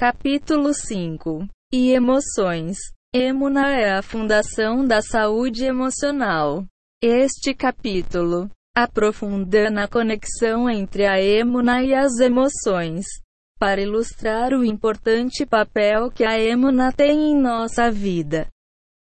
Capítulo 5 E emoções. Emuna é a fundação da saúde emocional. Este capítulo aprofunda na conexão entre a emuna e as emoções, para ilustrar o importante papel que a emuna tem em nossa vida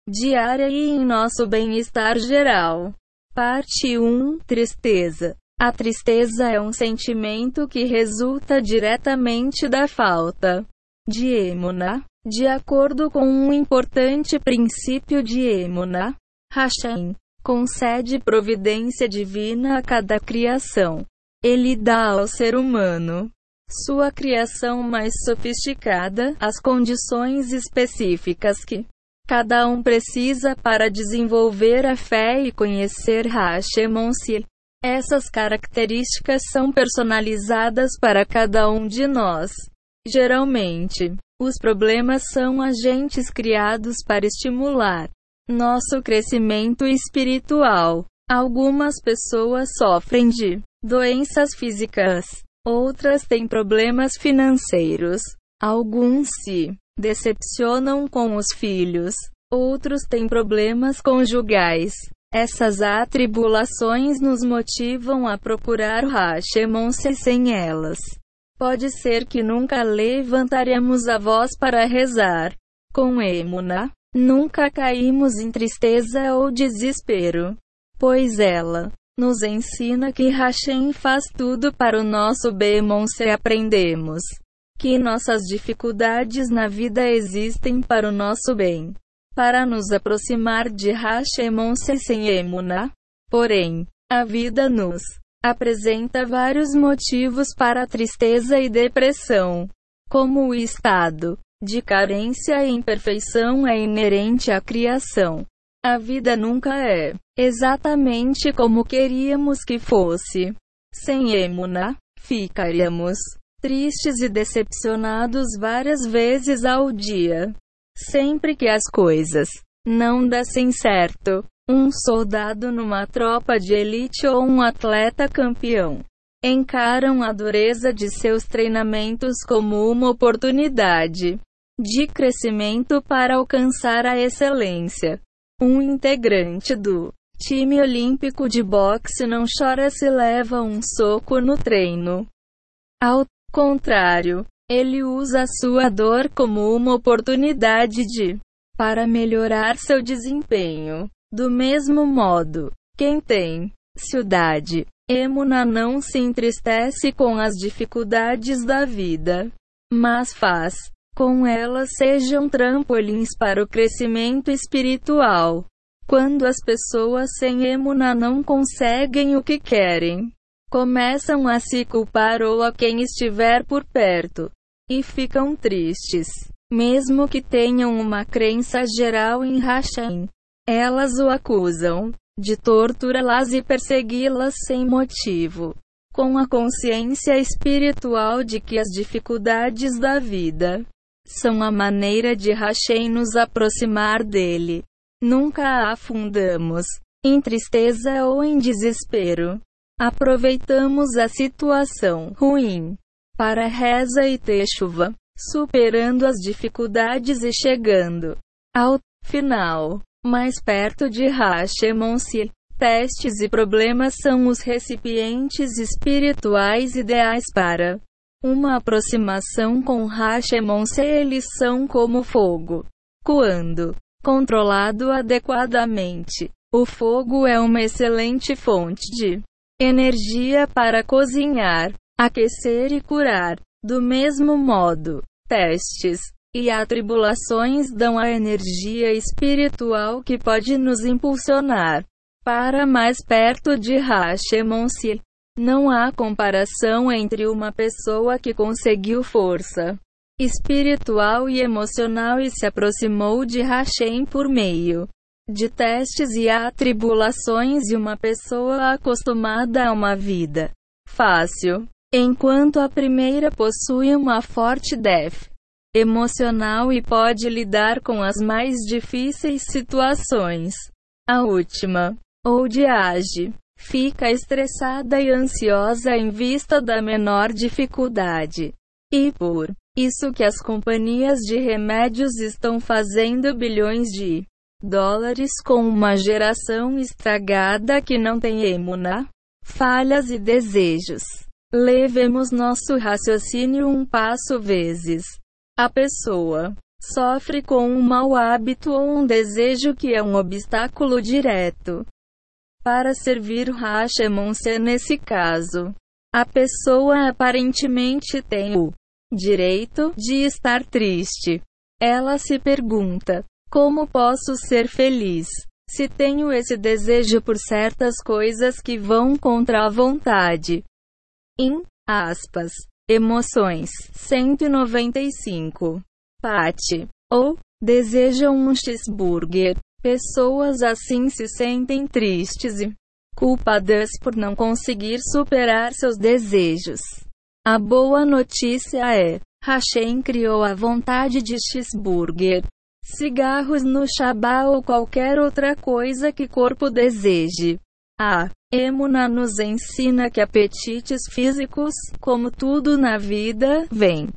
diária e em nosso bem-estar geral. Parte 1 Tristeza a tristeza é um sentimento que resulta diretamente da falta de emuna. De acordo com um importante princípio de emuna, Hashem concede providência divina a cada criação. Ele dá ao ser humano sua criação mais sofisticada, as condições específicas que cada um precisa para desenvolver a fé e conhecer Hashemon-se. Essas características são personalizadas para cada um de nós. Geralmente, os problemas são agentes criados para estimular nosso crescimento espiritual. Algumas pessoas sofrem de doenças físicas, outras têm problemas financeiros, alguns se decepcionam com os filhos, outros têm problemas conjugais, essas atribulações nos motivam a procurar Hashemon sem elas. Pode ser que nunca levantaremos a voz para rezar. Com Emuna, nunca caímos em tristeza ou desespero. Pois ela nos ensina que Hashem faz tudo para o nosso bem se aprendemos que nossas dificuldades na vida existem para o nosso bem para nos aproximar de Hashemon sem Emuna. Porém, a vida nos apresenta vários motivos para tristeza e depressão, como o estado de carência e imperfeição é inerente à criação. A vida nunca é exatamente como queríamos que fosse. Sem Emuna, ficaríamos tristes e decepcionados várias vezes ao dia. Sempre que as coisas não dessem certo, um soldado numa tropa de elite ou um atleta campeão encaram a dureza de seus treinamentos como uma oportunidade de crescimento para alcançar a excelência. Um integrante do time olímpico de boxe não chora se leva um soco no treino. Ao contrário, ele usa sua dor como uma oportunidade de para melhorar seu desempenho. Do mesmo modo, quem tem ciudade, Emuna não se entristece com as dificuldades da vida, mas faz com elas sejam trampolins para o crescimento espiritual. Quando as pessoas sem Emuna não conseguem o que querem, começam a se culpar ou a quem estiver por perto e ficam tristes, mesmo que tenham uma crença geral em Hashem. Elas o acusam de torturá-las e persegui-las sem motivo, com a consciência espiritual de que as dificuldades da vida são a maneira de Hashem nos aproximar dele. Nunca afundamos em tristeza ou em desespero. Aproveitamos a situação ruim para reza e chuva, superando as dificuldades e chegando ao final mais perto de Hashemon-se. Testes e problemas são os recipientes espirituais ideais para uma aproximação com Hashemon-se. Eles são como fogo. Quando controlado adequadamente, o fogo é uma excelente fonte de energia para cozinhar aquecer e curar. Do mesmo modo, testes e atribulações dão a energia espiritual que pode nos impulsionar para mais perto de Hashemon-se. Não há comparação entre uma pessoa que conseguiu força espiritual e emocional e se aproximou de Hashem por meio de testes e atribulações e uma pessoa acostumada a uma vida fácil. Enquanto a primeira possui uma forte def emocional e pode lidar com as mais difíceis situações, a última, ou de age, fica estressada e ansiosa em vista da menor dificuldade. E por Isso que as companhias de remédios estão fazendo bilhões de dólares com uma geração estragada que não tem emuna, falhas e desejos. Levemos nosso raciocínio um passo vezes. A pessoa sofre com um mau hábito ou um desejo que é um obstáculo direto para servir Hashemon-se nesse caso. A pessoa aparentemente tem o direito de estar triste. Ela se pergunta: como posso ser feliz? Se tenho esse desejo por certas coisas que vão contra a vontade em aspas, emoções 195. Pate ou desejam um cheeseburger. Pessoas assim se sentem tristes e culpadas por não conseguir superar seus desejos. A boa notícia é: Hashem criou a vontade de cheeseburger, cigarros no Shabá ou qualquer outra coisa que corpo deseje. A Emuna nos ensina que apetites físicos, como tudo na vida, vêm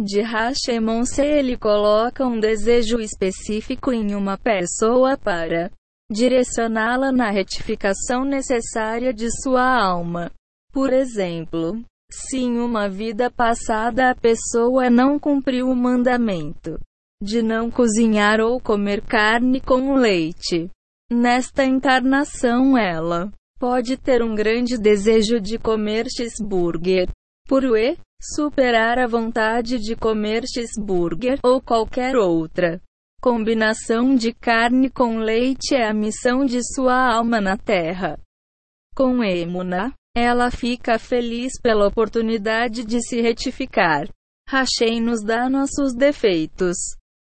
de Hashemon se ele coloca um desejo específico em uma pessoa para direcioná-la na retificação necessária de sua alma. Por exemplo, se em uma vida passada a pessoa não cumpriu o mandamento de não cozinhar ou comer carne com leite, Nesta encarnação ela pode ter um grande desejo de comer cheeseburger. Por e superar a vontade de comer cheeseburger ou qualquer outra combinação de carne com leite é a missão de sua alma na Terra. Com Emuna, ela fica feliz pela oportunidade de se retificar. Hashem nos dá nossos defeitos,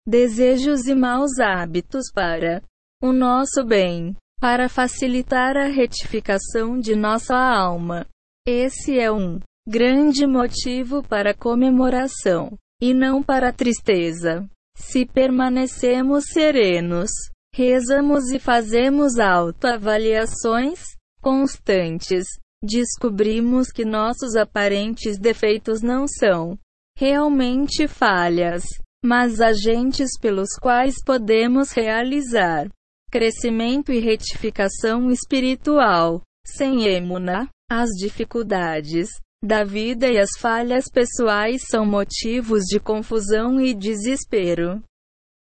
desejos e maus hábitos para o nosso bem, para facilitar a retificação de nossa alma. Esse é um grande motivo para comemoração, e não para tristeza. Se permanecemos serenos, rezamos e fazemos autoavaliações constantes, descobrimos que nossos aparentes defeitos não são realmente falhas, mas agentes pelos quais podemos realizar crescimento e retificação espiritual. Sem emuna, as dificuldades da vida e as falhas pessoais são motivos de confusão e desespero.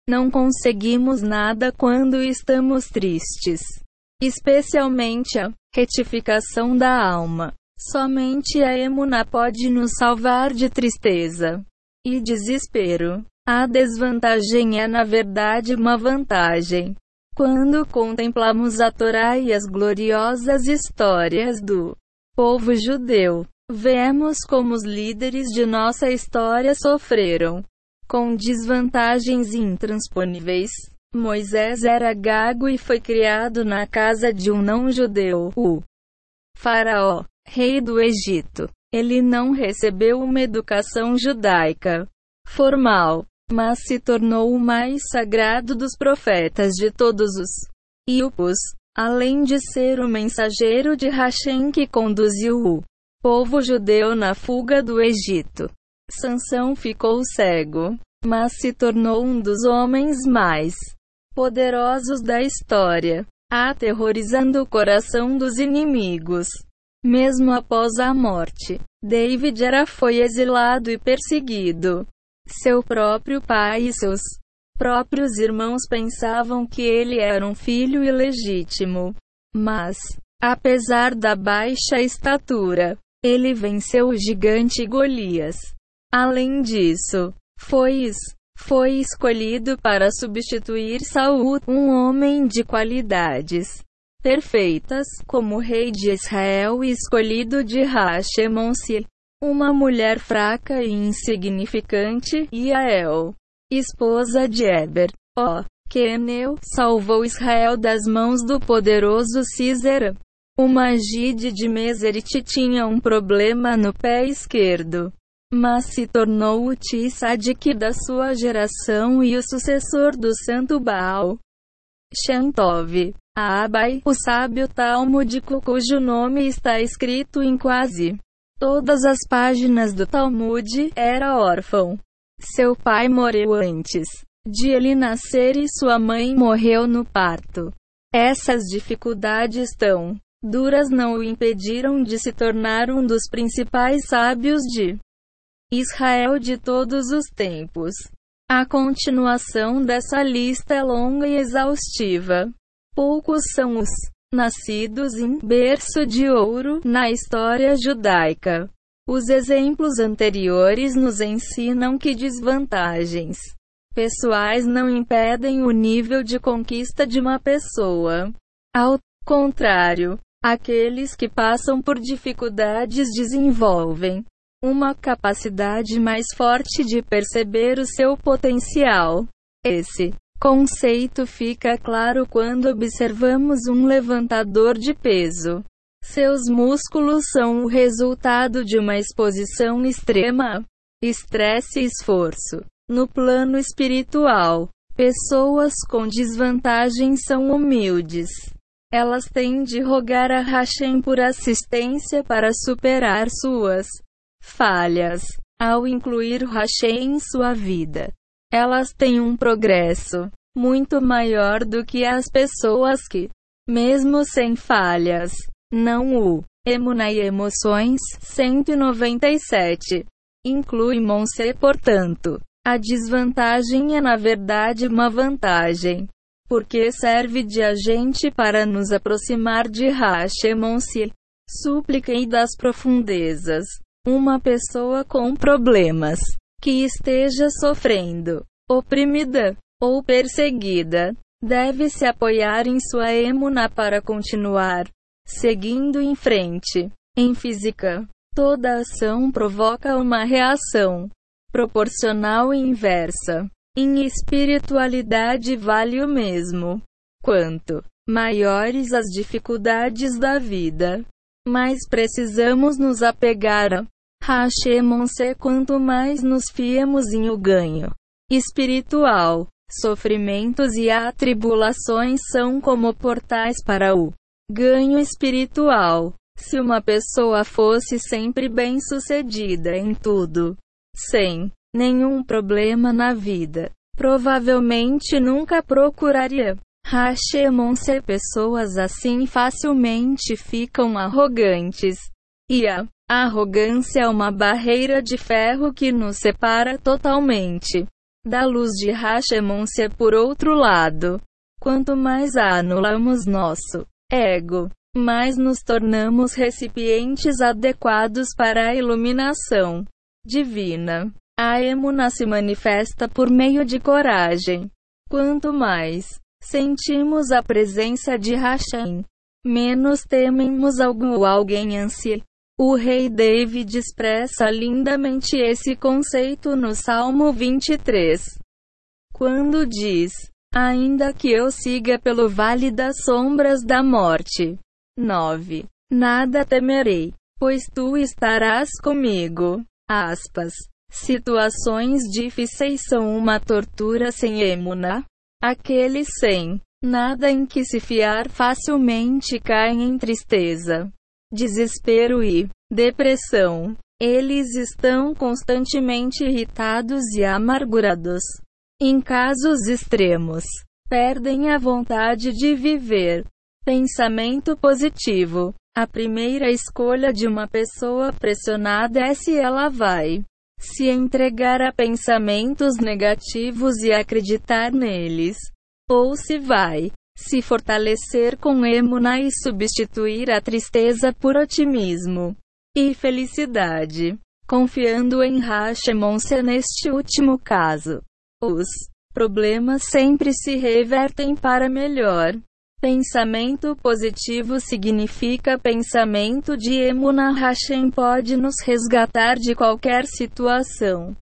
Não conseguimos nada quando estamos tristes. Especialmente a retificação da alma. Somente a emuna pode nos salvar de tristeza e desespero. A desvantagem é, na verdade, uma vantagem. Quando contemplamos a Torá e as gloriosas histórias do povo judeu, vemos como os líderes de nossa história sofreram com desvantagens intransponíveis. Moisés era gago e foi criado na casa de um não-judeu, o Faraó, rei do Egito. Ele não recebeu uma educação judaica formal mas se tornou o mais sagrado dos profetas de todos os Iupos, além de ser o mensageiro de Hashem que conduziu o povo judeu na fuga do Egito. Sansão ficou cego, mas se tornou um dos homens mais poderosos da história, aterrorizando o coração dos inimigos. Mesmo após a morte, David era foi exilado e perseguido. Seu próprio pai e seus próprios irmãos pensavam que ele era um filho ilegítimo. Mas, apesar da baixa estatura, ele venceu o gigante Golias. Além disso, foi, foi escolhido para substituir Saul, um homem de qualidades perfeitas, como rei de Israel e escolhido de Hashemon-se. Uma mulher fraca e insignificante, Iael, esposa de Eber, ó, Keneu, salvou Israel das mãos do poderoso Císera. O Magide de Meserit tinha um problema no pé esquerdo, mas se tornou o Tissadik da sua geração e o sucessor do santo Baal. Shantov, Abai, o sábio talmúdico cujo nome está escrito em quase todas as páginas do Talmud, era órfão. Seu pai morreu antes de ele nascer e sua mãe morreu no parto. Essas dificuldades tão duras não o impediram de se tornar um dos principais sábios de Israel de todos os tempos. A continuação dessa lista é longa e exaustiva. Poucos são os nascidos em berço de ouro na história judaica. Os exemplos anteriores nos ensinam que desvantagens pessoais não impedem o nível de conquista de uma pessoa. Ao contrário, aqueles que passam por dificuldades desenvolvem uma capacidade mais forte de perceber o seu potencial. Esse conceito fica claro quando observamos um levantador de peso. Seus músculos são o resultado de uma exposição extrema, estresse e esforço. No plano espiritual, pessoas com desvantagem são humildes. Elas têm de rogar a Hashem por assistência para superar suas falhas. Ao incluir Hashem em sua vida, elas têm um progresso muito maior do que as pessoas que, mesmo sem falhas, não o Emuna e Emoções 197 inclui Monse, portanto. A desvantagem é na verdade uma vantagem, porque serve de agente para nos aproximar de Hashemonsi, súplica e das profundezas. Uma pessoa com problemas, que esteja sofrendo, oprimida ou perseguida, deve se apoiar em sua emuna para continuar seguindo em frente. Em física, toda ação provoca uma reação proporcional e inversa. Em espiritualidade vale o mesmo. Quanto maiores as dificuldades da vida, mais precisamos nos apegar a Hashemonse quanto mais nos fiemos em o ganho espiritual. Sofrimentos e atribulações são como portais para o ganho espiritual. Se uma pessoa fosse sempre bem-sucedida em tudo, sem nenhum problema na vida. Provavelmente nunca procuraria. Hashemon-se pessoas assim facilmente ficam arrogantes. E a arrogância é uma barreira de ferro que nos separa totalmente da luz de Hashemon-se por outro lado. Quanto mais anulamos nosso ego, mais nos tornamos recipientes adequados para a iluminação divina. A emuna se manifesta por meio de coragem. Quanto mais sentimos a presença de Hashem, menos tememos algum ou alguém ansia. O rei David expressa lindamente esse conceito no Salmo 23. Quando diz: Ainda que eu siga pelo vale das sombras da morte. 9. Nada temerei, pois tu estarás comigo. Aspas. Situações difíceis são uma tortura sem emuna. Aqueles sem nada em que se fiar facilmente caem em tristeza, desespero e depressão. Eles estão constantemente irritados e amargurados. Em casos extremos, perdem a vontade de viver. Pensamento positivo. A primeira escolha de uma pessoa pressionada é se ela vai se entregar a pensamentos negativos e acreditar neles, ou se vai se fortalecer com emuna e substituir a tristeza por otimismo e felicidade, confiando em Hashemonse neste último caso. Os problemas sempre se revertem para melhor. Pensamento positivo significa pensamento de Emuna Hashem pode nos resgatar de qualquer situação.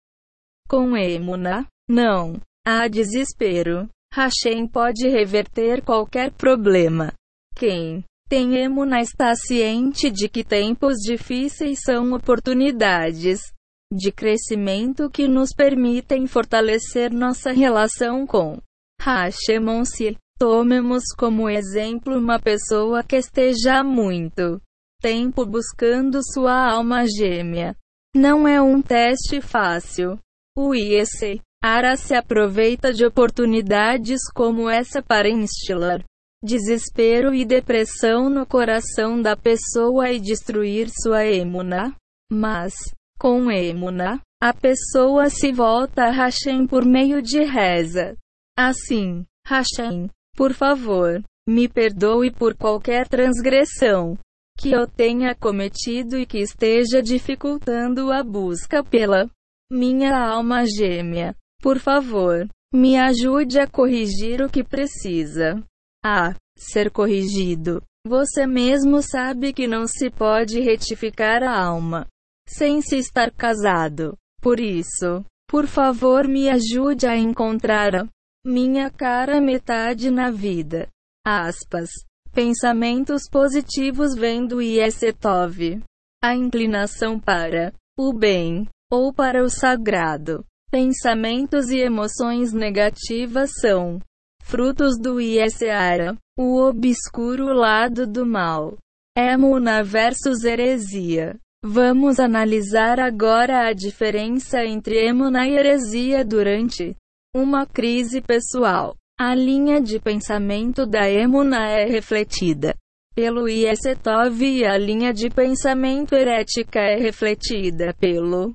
Com Emuna, não há desespero. Hashem pode reverter qualquer problema. Quem tem Emuna está ciente de que tempos difíceis são oportunidades de crescimento que nos permitem fortalecer nossa relação com Hashemon-se. Tomemos como exemplo uma pessoa que esteja muito tempo buscando sua alma gêmea. Não é um teste fácil. O IEC Ara se aproveita de oportunidades como essa para instilar desespero e depressão no coração da pessoa e destruir sua emuna. Mas, com emuna, a pessoa se volta a Hashem por meio de reza. Assim, Hashem, por favor, me perdoe por qualquer transgressão que eu tenha cometido e que esteja dificultando a busca pela minha alma gêmea. Por favor, me ajude a corrigir o que precisa. A ser corrigido. Você mesmo sabe que não se pode retificar a alma sem se estar casado. Por isso, por favor, me ajude a encontrar a minha cara metade na vida. Aspas. Pensamentos positivos vêm do Iesetov. A inclinação para o bem ou para o sagrado. Pensamentos e emoções negativas são frutos do Ieseara, o obscuro lado do mal. Emuna versus heresia. Vamos analisar agora a diferença entre Emuna e heresia durante uma crise pessoal. A linha de pensamento da Emuna é refletida pelo Iesetov e a linha de pensamento herética é refletida pelo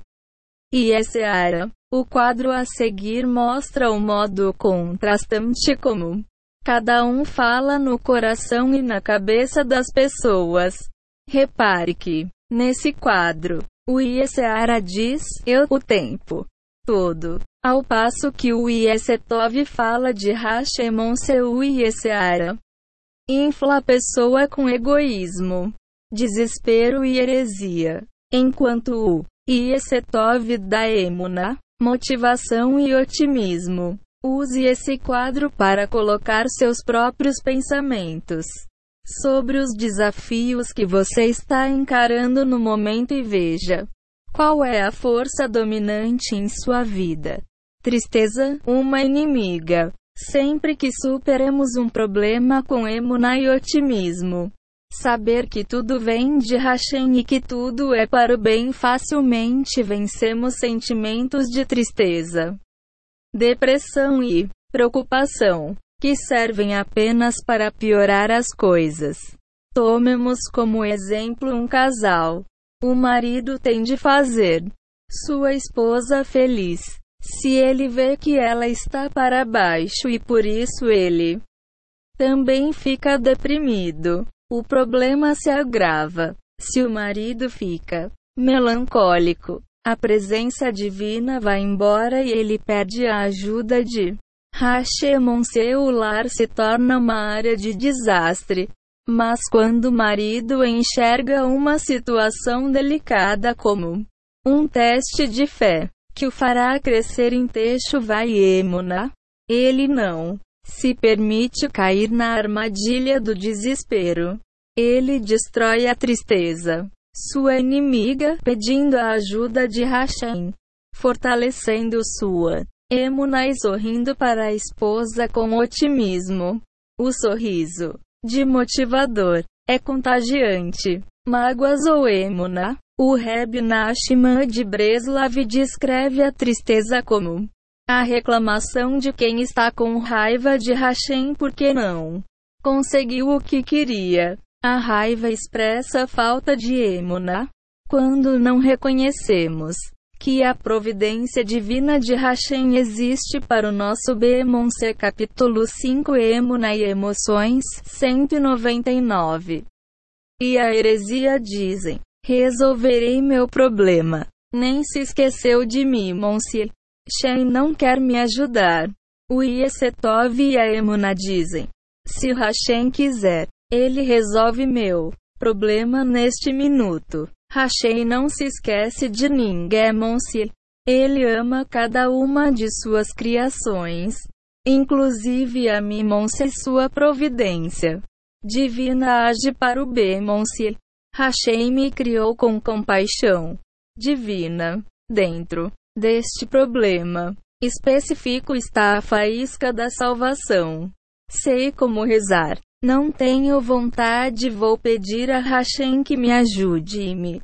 Ieseara. O quadro a seguir mostra o modo contrastante como cada um fala no coração e na cabeça das pessoas. Repare que, nesse quadro, o Ieseara diz eu o tempo todo, ao passo que o Iesetov fala de Hashemon seu Ieseara. Infla a pessoa com egoísmo, desespero e heresia, enquanto o Iesetov da Emuna motivação e otimismo. Use esse quadro para colocar seus próprios pensamentos sobre os desafios que você está encarando no momento e veja qual é a força dominante em sua vida. Tristeza, uma inimiga. Sempre que superemos um problema com emuna e otimismo, Saber que tudo vem de Hashem e que tudo é para o bem facilmente vencemos sentimentos de tristeza, depressão e preocupação, que servem apenas para piorar as coisas. Tomemos como exemplo um casal. O marido tem de fazer sua esposa feliz. Se ele vê que ela está para baixo e por isso ele também fica deprimido, o problema se agrava. Se o marido fica melancólico, a presença divina vai embora e ele pede a ajuda de Hashemon. Seu lar se torna uma área de desastre. Mas quando o marido enxerga uma situação delicada como um teste de fé, que o fará crescer em texto vai emuna, ele não se permite cair na armadilha do desespero. Ele destrói a tristeza, sua inimiga, pedindo a ajuda de Hashem, fortalecendo sua emuna e sorrindo para a esposa com otimismo. O sorriso, de motivador, é contagiante. Mágoas ou emuna. O Reb Nachman de Breslav descreve a tristeza como a reclamação de quem está com raiva de Hashem porque não conseguiu o que queria. A raiva expressa falta de emuna. Quando não reconhecemos que a providência divina de Hashem existe para o nosso Bemonse capítulo 5 Emuna e Emoções 199. E a heresia dizem: Resolverei meu problema. Nem se esqueceu de mim, Monse. Shen não quer me ajudar. O Iesetov e a Emuna dizem: Se Hashem quiser, ele resolve meu problema neste minuto. Hashem não se esquece de ninguém, Monsi. Ele ama cada uma de suas criações, inclusive a mim, Monsi, sua providência. Divina age para o bem, Monsi. Hashem me criou com compaixão divina. Dentro deste problema específico está a faísca da salvação. Sei como rezar. Não tenho vontade, vou pedir a Hashem que me ajude e me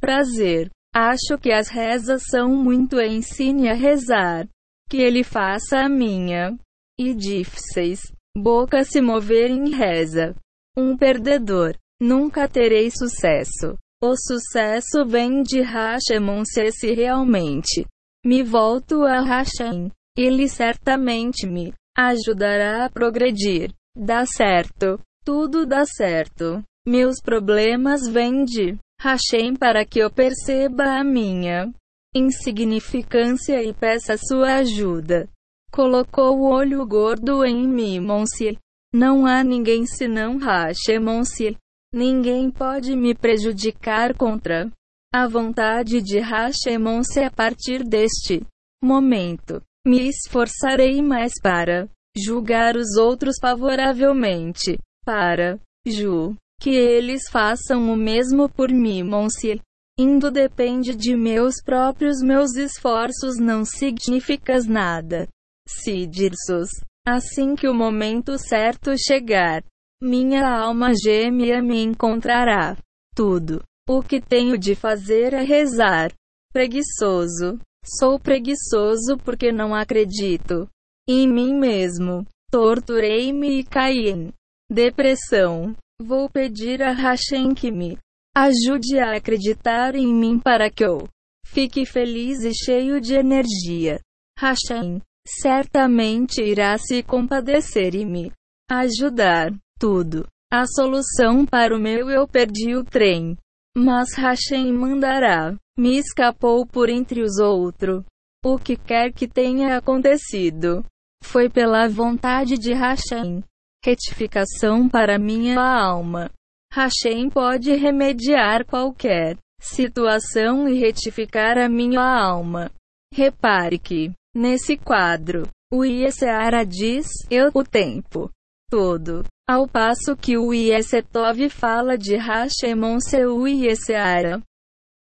prazer. Acho que as rezas são muito ensine a rezar. Que ele faça a minha e difíceis boca se mover em reza. Um perdedor. Nunca terei sucesso. O sucesso vem de Hashem se realmente me volto a Hashem. Ele certamente me ajudará a progredir. Dá certo. Tudo dá certo. Meus problemas vêm de Hashem para que eu perceba a minha insignificância e peça sua ajuda. Colocou o olho gordo em mim, Monsieur. Não há ninguém senão Hashem, Monsieur. Ninguém pode me prejudicar contra a vontade de Hashem, a partir deste momento. Me esforçarei mais para julgar os outros favoravelmente, para Ju, que eles façam o mesmo por mim, Monsieur. Indo depende de meus próprios meus esforços não significas nada. Sidirsus. Assim que o momento certo chegar, minha alma gêmea me encontrará. Tudo o que tenho de fazer é rezar. Preguiçoso. Sou preguiçoso porque não acredito em mim mesmo. Torturei-me e caí em depressão. Vou pedir a Hashem que me ajude a acreditar em mim para que eu fique feliz e cheio de energia. Hashem certamente irá se compadecer e me ajudar. Tudo. A solução para o meu eu perdi o trem. Mas Hashem mandará. Me escapou por entre os outros. O que quer que tenha acontecido. Foi pela vontade de Hashem. Retificação para minha alma. Hashem pode remediar qualquer situação e retificar a minha alma. Repare que, nesse quadro, o Ieseara diz, eu, o tempo todo. Ao passo que o Iesetov fala de Hashemon Seu Ieseara.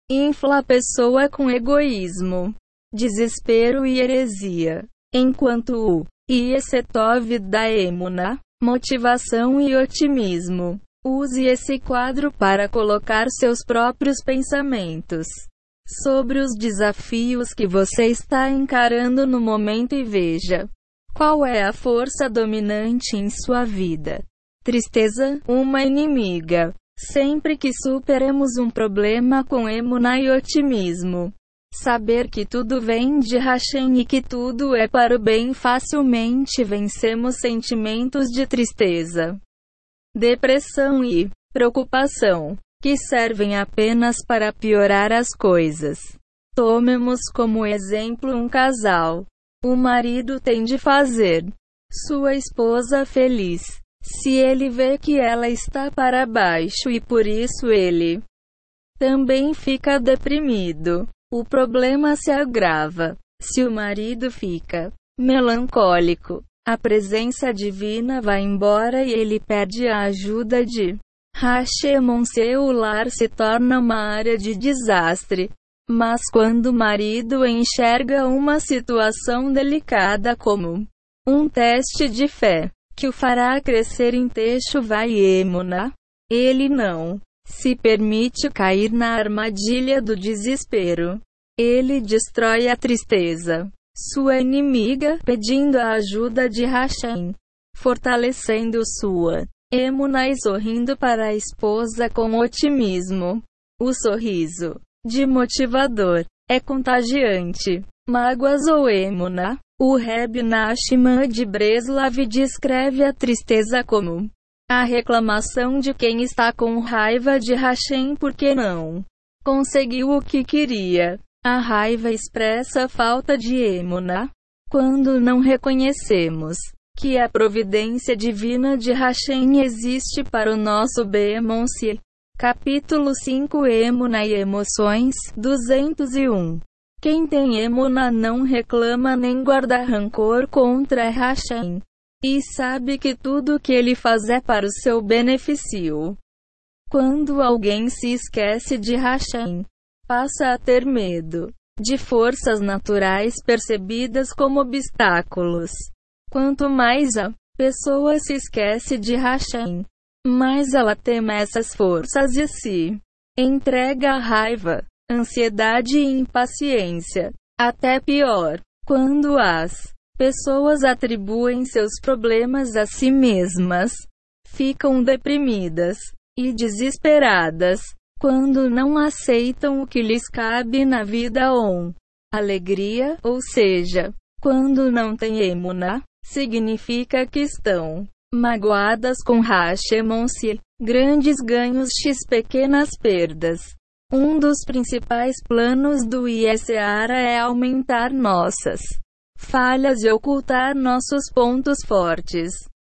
Infla a pessoa com egoísmo, desespero e heresia. Enquanto o Iesetov dá emuna, motivação e otimismo. Use esse quadro para colocar seus próprios pensamentos sobre os desafios que você está encarando no momento e veja qual é a força dominante em sua vida. Tristeza, uma inimiga. Sempre que superemos um problema com emuna e otimismo, saber que tudo vem de Hashem e que tudo é para o bem, facilmente vencemos sentimentos de tristeza depressão e preocupação, que servem apenas para piorar as coisas. Tomemos como exemplo um casal. O marido tem de fazer sua esposa feliz. Se ele vê que ela está para baixo e por isso ele também fica deprimido, o problema se agrava. Se o marido fica melancólico, a presença divina vai embora e ele pede a ajuda de Hashemon. Seu lar se torna uma área de desastre. Mas quando o marido enxerga uma situação delicada como um teste de fé, que o fará crescer em texto vai emuna, ele não se permite cair na armadilha do desespero. Ele destrói a tristeza sua inimiga, pedindo a ajuda de Hashem, fortalecendo sua emuna e sorrindo para a esposa com otimismo. O sorriso de motivador é contagiante. Mágoas ou emuna. O Reb Nachman de Breslav descreve a tristeza como a reclamação de quem está com raiva de Hashem porque não conseguiu o que queria. A raiva expressa falta de emuna. Quando não reconhecemos que a providência divina de Hashem existe para o nosso Beemonsi. Capítulo 5 Emuna e Emoções 201 Quem tem Emuna não reclama nem guarda rancor contra Hashem. E sabe que tudo que ele faz é para o seu benefício. Quando alguém se esquece de Hashem, passa a ter medo de forças naturais percebidas como obstáculos. Quanto mais a pessoa se esquece de Hashem. Mas ela teme essas forças e se entrega à raiva, ansiedade e impaciência. Até pior, quando as pessoas atribuem seus problemas a si mesmas, ficam deprimidas e desesperadas quando não aceitam o que lhes cabe na vida ou alegria, ou seja, quando não têm emuna, significa que estão magoadas com Hashemonsi, grandes ganhos x pequenas perdas. Um dos principais planos do ISARA é aumentar nossas falhas e ocultar nossos pontos fortes.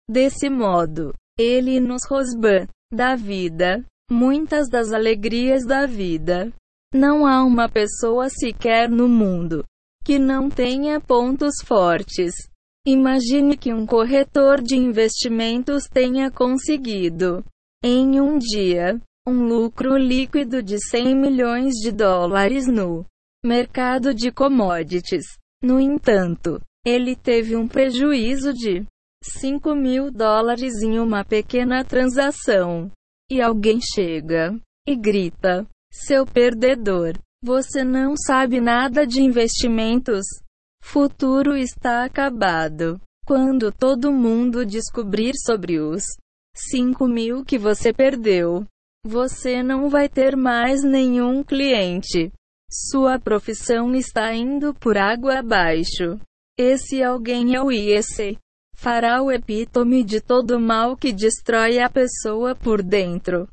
Desse modo, ele nos rosban da vida, muitas das alegrias da vida. Não há uma pessoa sequer no mundo que não tenha pontos fortes. Imagine que um corretor de investimentos tenha conseguido, em um dia, um lucro líquido de 100 milhões de dólares no mercado de commodities. No entanto, ele teve um prejuízo de 5 mil dólares em uma pequena transação. E alguém chega e grita: Seu perdedor, você não sabe nada de investimentos. Futuro está acabado. Quando todo mundo descobrir sobre os 5 mil que você perdeu, você não vai ter mais nenhum cliente. Sua profissão está indo por água abaixo. Esse alguém é o IEC. Fará o epítome de todo mal que destrói a pessoa por dentro.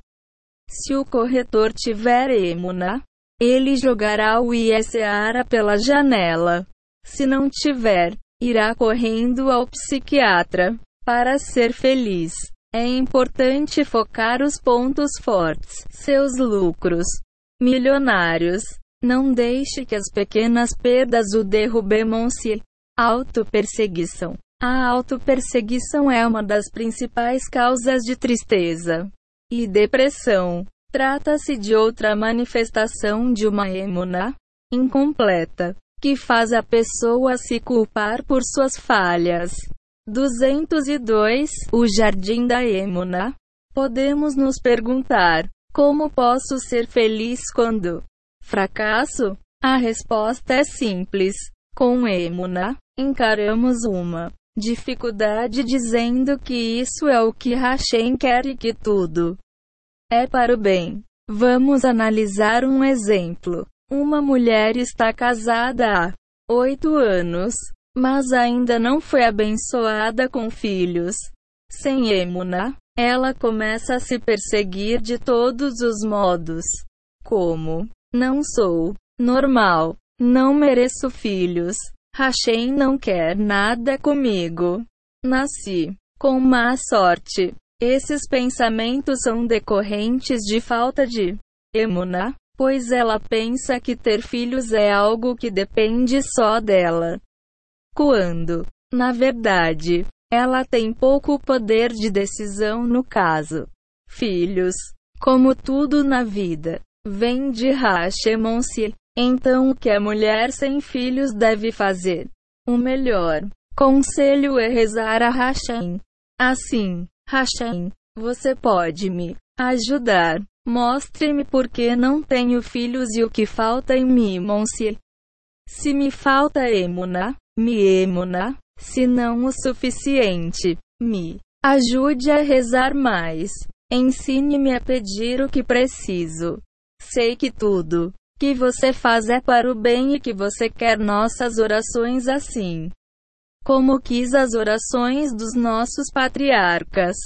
Se o corretor tiver emuna, ele jogará o ISARA pela janela. Se não tiver, irá correndo ao psiquiatra. Para ser feliz, é importante focar os pontos fortes, seus lucros milionários. Não deixe que as pequenas perdas o derrubem. Monse. Autoperseguição. A autoperseguição é uma das principais causas de tristeza e depressão. Trata-se de outra manifestação de uma emuna incompleta que faz a pessoa se culpar por suas falhas. 202 O Jardim da Emuna. Podemos nos perguntar: como posso ser feliz quando fracasso? A resposta é simples. Com Emuna, encaramos uma dificuldade dizendo que isso é o que Hashem quer e que tudo é para o bem. Vamos analisar um exemplo. Uma mulher está casada há oito anos, mas ainda não foi abençoada com filhos. Sem Emuna, ela começa a se perseguir de todos os modos. Como? Não sou normal. Não mereço filhos. Hashem não quer nada comigo. Nasci com má sorte. Esses pensamentos são decorrentes de falta de emuna, pois ela pensa que ter filhos é algo que depende só dela. Quando, na verdade, ela tem pouco poder de decisão no caso. Filhos, como tudo na vida, vem de Hashemonsi. Então o que a mulher sem filhos deve fazer? O melhor conselho é rezar a Hashem. Assim, Hashem, você pode me ajudar? Mostre-me por que não tenho filhos e o que falta em mim, Monsi. Se me falta emuna, me emuna. Se não o suficiente, me ajude a rezar mais. Ensine-me a pedir o que preciso. Sei que tudo que você faz é para o bem e que você quer nossas orações assim como quis as orações dos nossos patriarcas.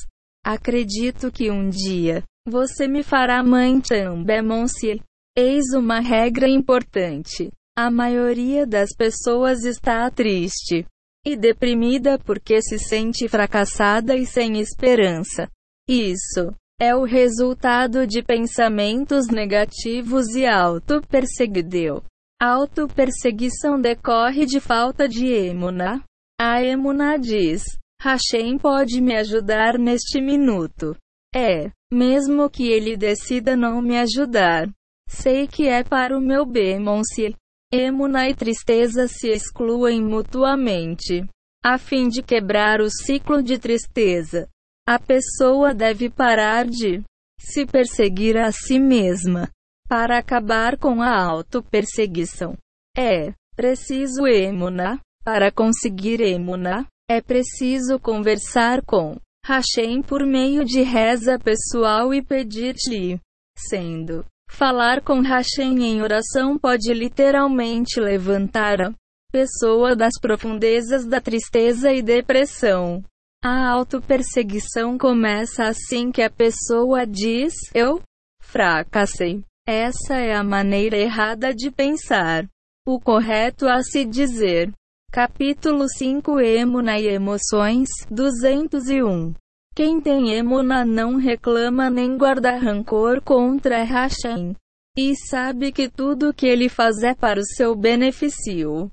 Acredito que um dia você me fará mãe Chambemonsil. Eis uma regra importante. A maioria das pessoas está triste e deprimida porque se sente fracassada e sem esperança. Isso é o resultado de pensamentos negativos e auto-perseguideu. Auto-perseguição decorre de falta de emuna, a Emuná diz: Hashem pode me ajudar neste minuto. É, mesmo que ele decida não me ajudar. Sei que é para o meu bem, Monsi. Emuná e tristeza se excluem mutuamente. A fim de quebrar o ciclo de tristeza, a pessoa deve parar de se perseguir a si mesma para acabar com a auto-perseguição. É preciso emuna. Para conseguir emuna, é preciso conversar com Hashem por meio de reza pessoal e pedir-lhe, sendo falar com Hashem em oração pode literalmente levantar a pessoa das profundezas da tristeza e depressão. A autoperseguição começa assim que a pessoa diz: Eu fracassei. Essa é a maneira errada de pensar. O correto a se dizer. Capítulo 5 Emuna e Emoções 201 Quem tem Emuna não reclama nem guarda rancor contra Hashem. E sabe que tudo que ele faz é para o seu benefício.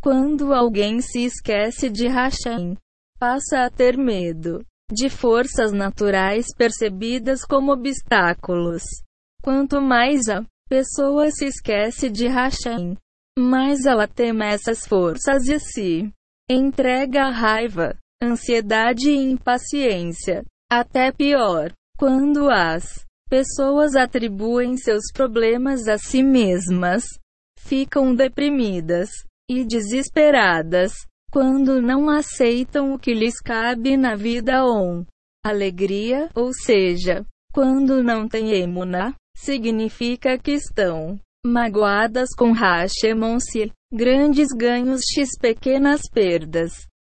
Quando alguém se esquece de Hashem, passa a ter medo de forças naturais percebidas como obstáculos. Quanto mais a pessoa se esquece de Hashem, mais ela teme essas forças e se entrega à raiva, ansiedade e impaciência. Até pior, quando as pessoas atribuem seus problemas a si mesmas, ficam deprimidas e desesperadas quando não aceitam o que lhes cabe na vida ou alegria, ou seja, quando não têm emuna, significa que estão magoadas com Hashemon-se, grandes ganhos x pequenas perdas.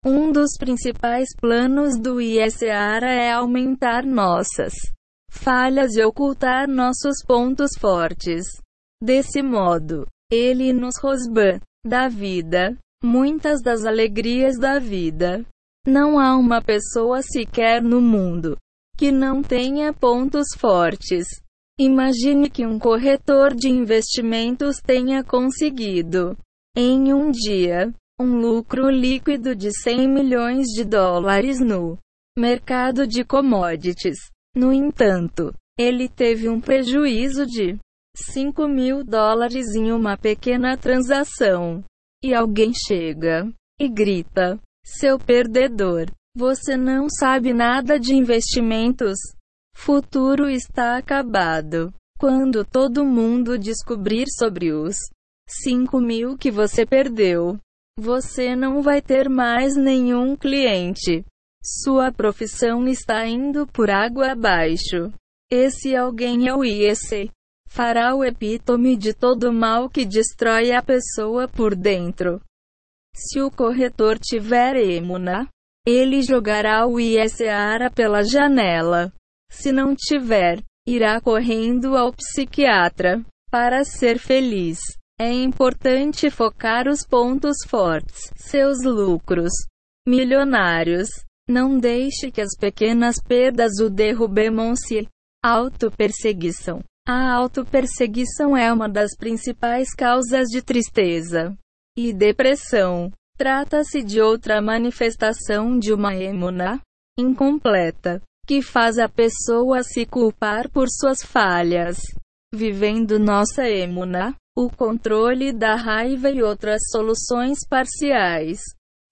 Um dos principais planos do ISARA é aumentar nossas falhas e ocultar nossos pontos fortes. Desse modo, ele nos rosba da vida, muitas das alegrias da vida. Não há uma pessoa sequer no mundo que não tenha pontos fortes. Imagine que um corretor de investimentos tenha conseguido, em um dia, um lucro líquido de 100 milhões de dólares no mercado de commodities. No entanto, ele teve um prejuízo de 5 mil dólares em uma pequena transação. E alguém chega e grita: Seu perdedor, você não sabe nada de investimentos futuro está acabado. Quando todo mundo descobrir sobre os 5 mil que você perdeu, você não vai ter mais nenhum cliente. Sua profissão está indo por água abaixo. Esse alguém é o IEC. Fará o epítome de todo mal que destrói a pessoa por dentro. Se o corretor tiver emuna, ele jogará o ISARA pela janela. Se não tiver, irá correndo ao psiquiatra. Para ser feliz, é importante focar os pontos fortes, seus lucros milionários. Não deixe que as pequenas perdas o derrubem-se. Autoperseguição. A autoperseguição é uma das principais causas de tristeza e depressão. Trata-se de outra manifestação de uma emuna incompleta que faz a pessoa se culpar por suas falhas. Vivendo nossa emuna, o controle da raiva e outras soluções parciais,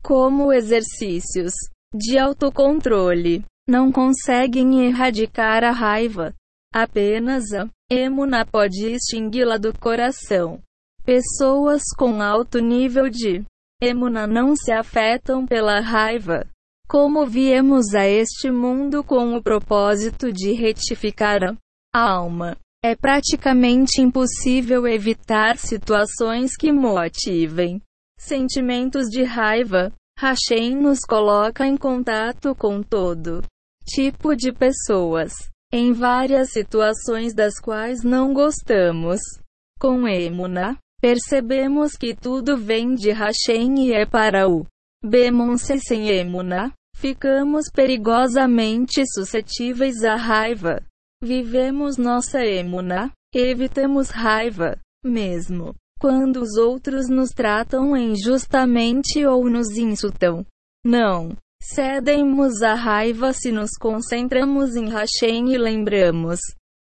como exercícios de autocontrole, não conseguem erradicar a raiva. Apenas a emuna pode extingui-la do coração. Pessoas com alto nível de emuna não se afetam pela raiva. Como viemos a este mundo com o propósito de retificar a alma, é praticamente impossível evitar situações que motivem sentimentos de raiva. Hashem nos coloca em contato com todo tipo de pessoas, em várias situações das quais não gostamos. Com Emuna, percebemos que tudo vem de Hashem e é para o Bemonse sem emuna, ficamos perigosamente suscetíveis à raiva. Vivemos nossa emuna, evitamos raiva, mesmo quando os outros nos tratam injustamente ou nos insultam. Não cedemos à raiva se nos concentramos em Hashem e lembramos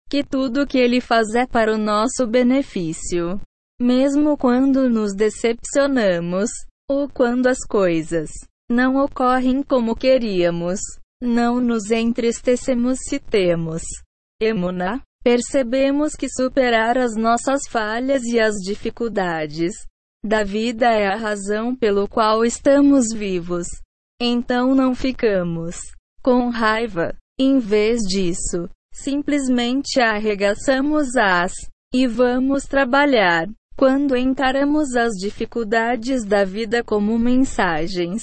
que tudo que ele faz é para o nosso benefício. Mesmo quando nos decepcionamos, ou quando as coisas não ocorrem como queríamos. Não nos entristecemos se temos emuna. Percebemos que superar as nossas falhas e as dificuldades da vida é a razão pelo qual estamos vivos. Então não ficamos com raiva. Em vez disso, simplesmente arregaçamos as e vamos trabalhar. Quando encaramos as dificuldades da vida como mensagens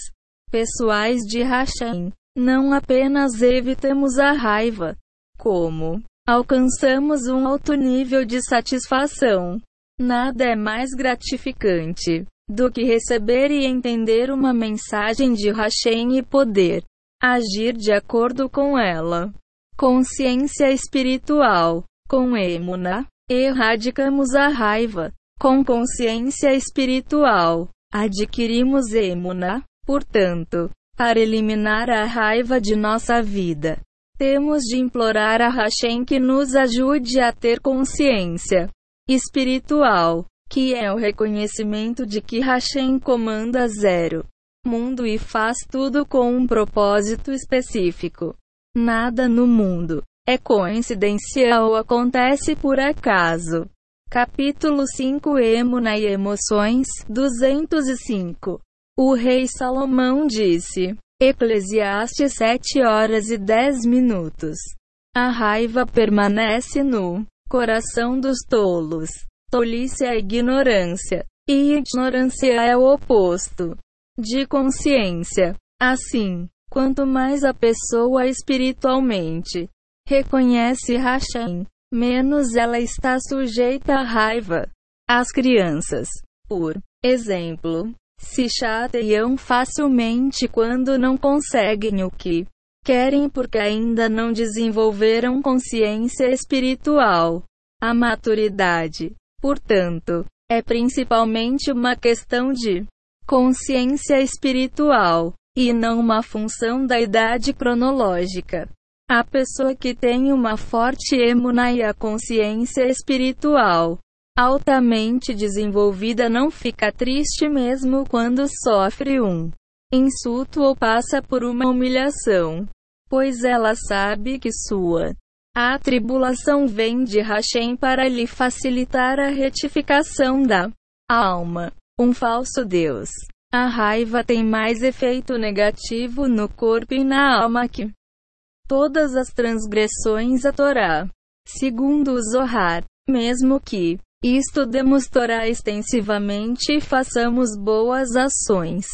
pessoais de Hashem, não apenas evitamos a raiva, como alcançamos um alto nível de satisfação. Nada é mais gratificante do que receber e entender uma mensagem de Hashem e poder agir de acordo com ela. Consciência espiritual. Com Emuna, erradicamos a raiva. Com consciência espiritual, adquirimos Emuna. Portanto, para eliminar a raiva de nossa vida, temos de implorar a Hashem que nos ajude a ter consciência espiritual, que é o reconhecimento de que Hashem comanda zero mundo e faz tudo com um propósito específico. Nada no mundo é coincidência ou acontece por acaso. Capítulo 5 Emuna e Emoções 205 O rei Salomão disse Eclesiastes 7 horas e 10 minutos A raiva permanece no coração dos tolos. Tolice é ignorância. E ignorância é o oposto de consciência. Assim, quanto mais a pessoa espiritualmente reconhece Hashem, menos ela está sujeita à raiva. As crianças, por exemplo, se chateiam facilmente quando não conseguem o que querem porque ainda não desenvolveram consciência espiritual. A maturidade, portanto, é principalmente uma questão de consciência espiritual, e não uma função da idade cronológica. A pessoa que tem uma forte emuna e a consciência espiritual altamente desenvolvida não fica triste mesmo quando sofre um insulto ou passa por uma humilhação, pois ela sabe que sua a tribulação vem de Hashem para lhe facilitar a retificação da alma um falso Deus. A raiva tem mais efeito negativo no corpo e na alma que todas as transgressões à Torá. Segundo o Zohar, mesmo que isto demonstrará extensivamente façamos boas ações.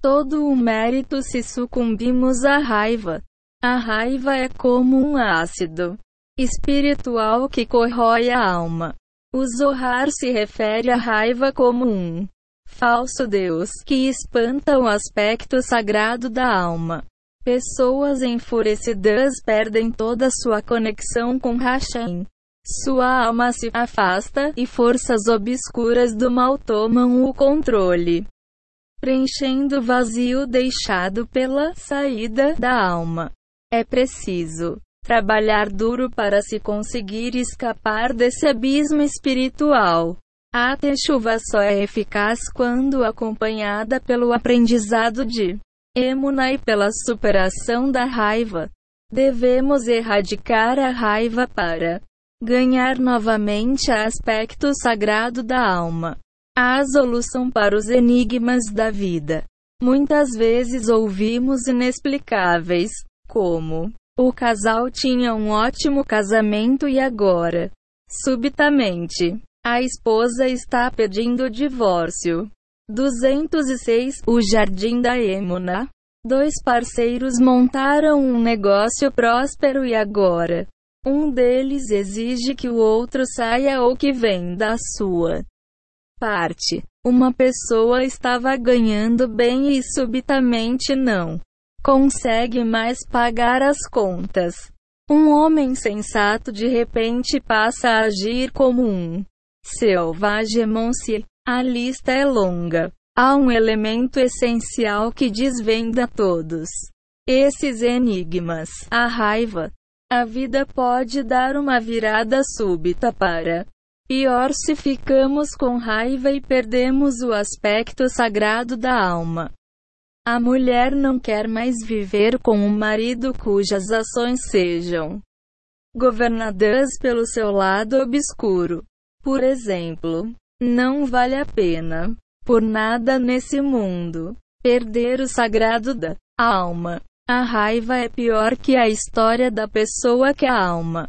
Todo o mérito se sucumbimos à raiva. A raiva é como um ácido espiritual que corrói a alma. O Zohar se refere à raiva como um falso Deus, que espanta o aspecto sagrado da alma. Pessoas enfurecidas perdem toda sua conexão com Hashem. Sua alma se afasta e forças obscuras do mal tomam o controle, preenchendo o vazio deixado pela saída da alma. É preciso trabalhar duro para se conseguir escapar desse abismo espiritual. A chuva só é eficaz quando acompanhada pelo aprendizado de emuna e pela superação da raiva. Devemos erradicar a raiva para ganhar novamente aspecto sagrado da alma. A solução para os enigmas da vida. Muitas vezes ouvimos inexplicáveis, como o casal tinha um ótimo casamento e agora, subitamente, a esposa está pedindo divórcio. 206 O Jardim da Emuna. Dois parceiros montaram um negócio próspero e agora um deles exige que o outro saia ou que venda a sua parte. Uma pessoa estava ganhando bem e subitamente não consegue mais pagar as contas. Um homem sensato de repente passa a agir como um Selvagem-se. A lista é longa. Há um elemento essencial que desvenda todos esses enigmas. A raiva. A vida pode dar uma virada súbita para pior se ficamos com raiva e perdemos o aspecto sagrado da alma. A mulher não quer mais viver com um marido cujas ações sejam governadas pelo seu lado obscuro. Por exemplo, não vale a pena, por nada nesse mundo, perder o sagrado da alma. A raiva é pior que a história da pessoa que a alma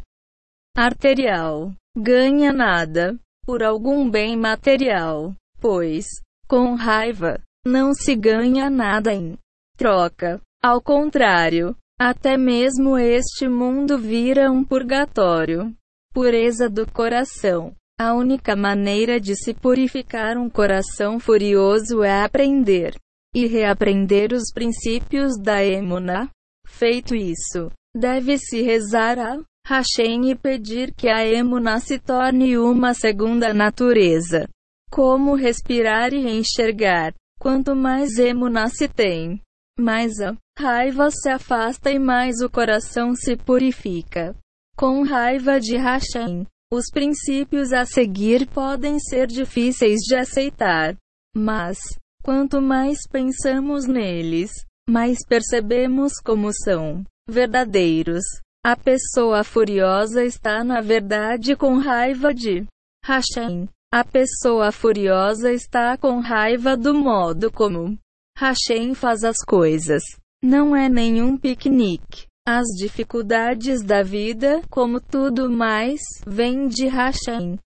arterial ganha nada por algum bem material, pois, com raiva, não se ganha nada em troca. Ao contrário, até mesmo este mundo vira um purgatório. Pureza do coração. A única maneira de se purificar um coração furioso é aprender e reaprender os princípios da emuna. Feito isso, deve-se rezar a Hashem e pedir que a emuna se torne uma segunda natureza. Como respirar e enxergar. Quanto mais emuna se tem, mais a raiva se afasta e mais o coração se purifica. Com raiva de Hashem, os princípios a seguir podem ser difíceis de aceitar, mas quanto mais pensamos neles, mais percebemos como são verdadeiros. A pessoa furiosa está na verdade com raiva de Hashem. A pessoa furiosa está com raiva do modo como Hashem faz as coisas. Não é nenhum piquenique. As dificuldades da vida, como tudo mais, vêm de Hashem.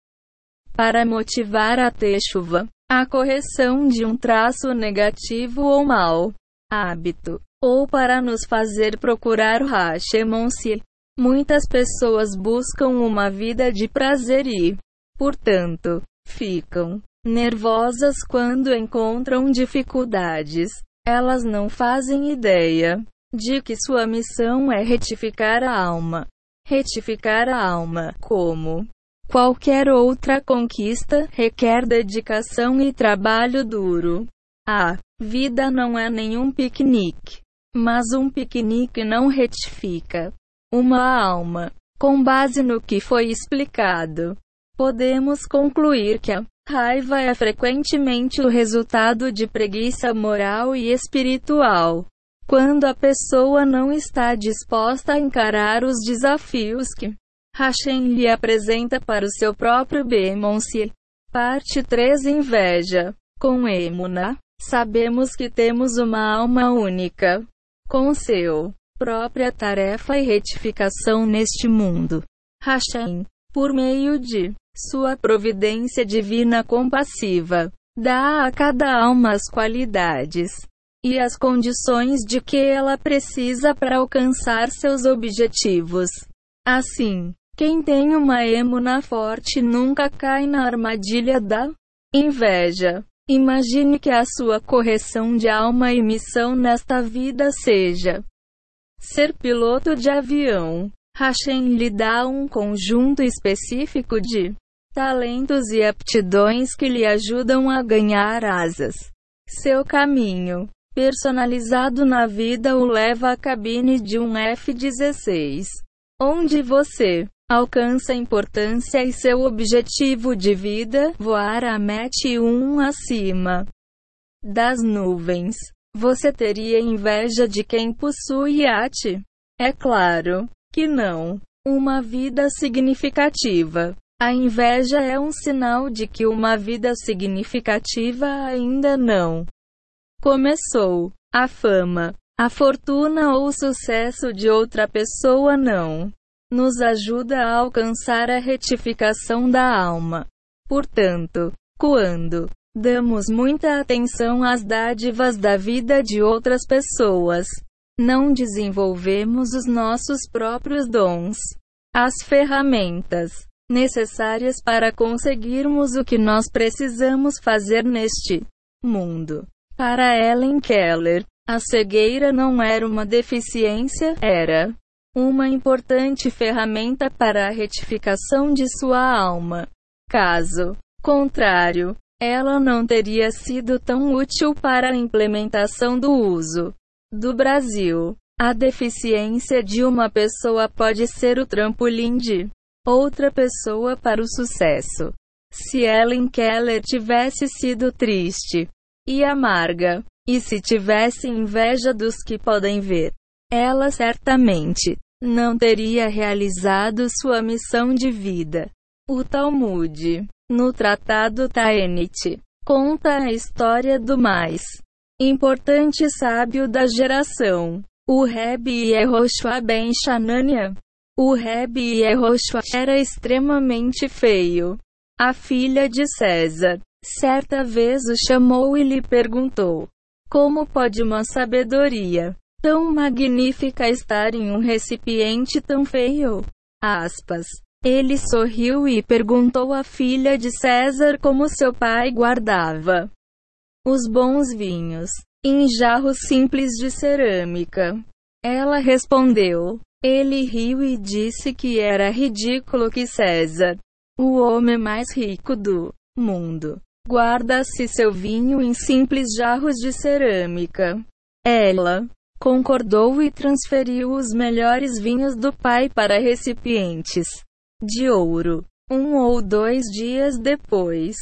Para motivar a chuva, a correção de um traço negativo ou mau hábito, ou para nos fazer procurar Hashemon-se. Muitas pessoas buscam uma vida de prazer e, portanto, ficam nervosas quando encontram dificuldades. Elas não fazem ideia de que sua missão é retificar a alma. Retificar a alma, como qualquer outra conquista, requer dedicação e trabalho duro. A vida não é nenhum piquenique, mas um piquenique não retifica uma alma. Com base no que foi explicado, podemos concluir que a raiva é frequentemente o resultado de preguiça moral e espiritual. Quando a pessoa não está disposta a encarar os desafios que Hashem lhe apresenta para o seu próprio Bemonse. Parte 3 Inveja. Com Emuna, sabemos que temos uma alma única, com seu própria tarefa e retificação neste mundo. Hashem, por meio de sua providência divina compassiva, dá a cada alma as qualidades e as condições de que ela precisa para alcançar seus objetivos. Assim, quem tem uma emuna forte nunca cai na armadilha da inveja. Imagine que a sua correção de alma e missão nesta vida seja ser piloto de avião. Hashem lhe dá um conjunto específico de talentos e aptidões que lhe ajudam a ganhar asas. Seu caminho personalizado na vida o leva à cabine de um F-16, onde você alcança importância e seu objetivo de vida, voar a Mach 1 acima das nuvens. Você teria inveja de quem possui iate? É claro que não. Uma vida significativa. A inveja é um sinal de que uma vida significativa ainda não começou. A fama, a fortuna ou o sucesso de outra pessoa não nos ajuda a alcançar a retificação da alma. Portanto, quando damos muita atenção às dádivas da vida de outras pessoas, não desenvolvemos os nossos próprios dons, as ferramentas necessárias para conseguirmos o que nós precisamos fazer neste mundo. Para Ellen Keller, a cegueira não era uma deficiência, era uma importante ferramenta para a retificação de sua alma. Caso contrário, ela não teria sido tão útil para a implementação do uso do Brasil. A deficiência de uma pessoa pode ser o trampolim de outra pessoa para o sucesso. Se Ellen Keller tivesse sido triste e amarga, E se tivesse inveja dos que podem ver, ela certamente não teria realizado sua missão de vida. O Talmud, no Tratado Taenit, conta a história do mais importante sábio da geração, o Rebbe Yehoshua ben Shanania. O Rebbe Yehoshua era extremamente feio. A filha de César, certa vez o chamou e lhe perguntou: Como pode uma sabedoria tão magnífica estar em um recipiente tão feio? Aspas. Ele sorriu e perguntou à filha de César como seu pai guardava os bons vinhos em jarros simples de cerâmica. Ela respondeu. Ele riu e disse que era ridículo que César, o homem mais rico do mundo, guarda-se seu vinho em simples jarros de cerâmica. Ela concordou e transferiu os melhores vinhos do pai para recipientes de ouro. Um ou dois dias depois,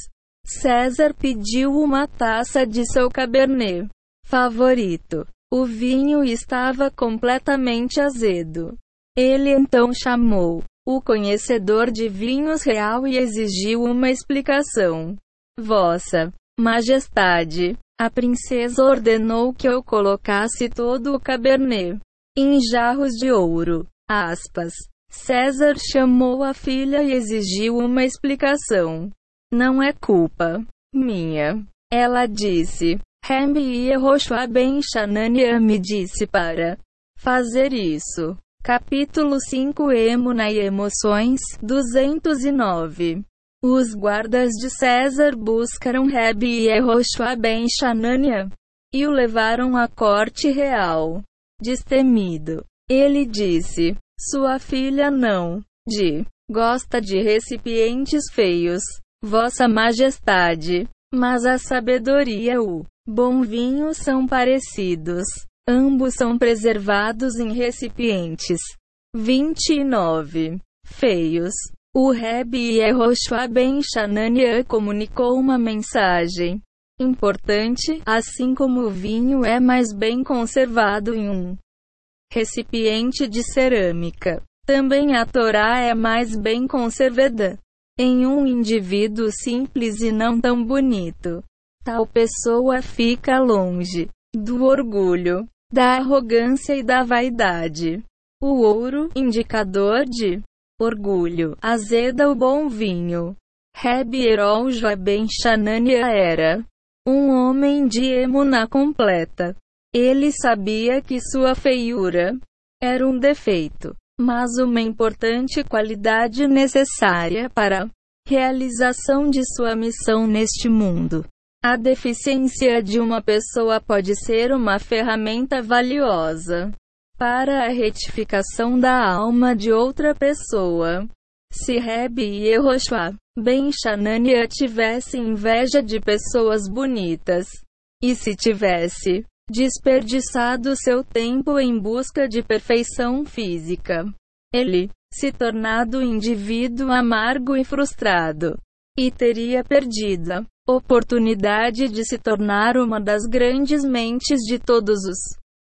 César pediu uma taça de seu cabernet favorito. O vinho estava completamente azedo. Ele então chamou o conhecedor de vinhos real e exigiu uma explicação. Vossa Majestade, a princesa ordenou que eu colocasse todo o cabernet em jarros de ouro. Aspas. César chamou a filha e exigiu uma explicação. Não é culpa minha. Ela disse. Remi Yehoshua ben Shanania me disse para fazer isso. Capítulo 5 Emuna e Emoções 209 Os guardas de César buscaram Rebi Yehoshua ben Shanania e o levaram à corte real. Destemido, ele disse: Sua filha não, de, gosta de recipientes feios, Vossa Majestade, mas a sabedoria o Bom vinho são parecidos. Ambos são preservados em recipientes. 29. Feios. O Rebbe Yehoshua ben Shanania comunicou uma mensagem importante, assim como o vinho é mais bem conservado em um recipiente de cerâmica. Também a Torá é mais bem conservada em um indivíduo simples e não tão bonito. Tal pessoa fica longe do orgulho, da arrogância e da vaidade. O ouro, indicador de orgulho, azeda o bom vinho. Reb Erol Ben Shanania era um homem de emuna completa. Ele sabia que sua feiura era um defeito, mas uma importante qualidade necessária para realização de sua missão neste mundo. A deficiência de uma pessoa pode ser uma ferramenta valiosa para a retificação da alma de outra pessoa. Se Reb e Yehoshua, Ben Shanania tivesse inveja de pessoas bonitas, e se tivesse desperdiçado seu tempo em busca de perfeição física, ele se tornado indivíduo amargo e frustrado, e teria perdido oportunidade de se tornar uma das grandes mentes de todos os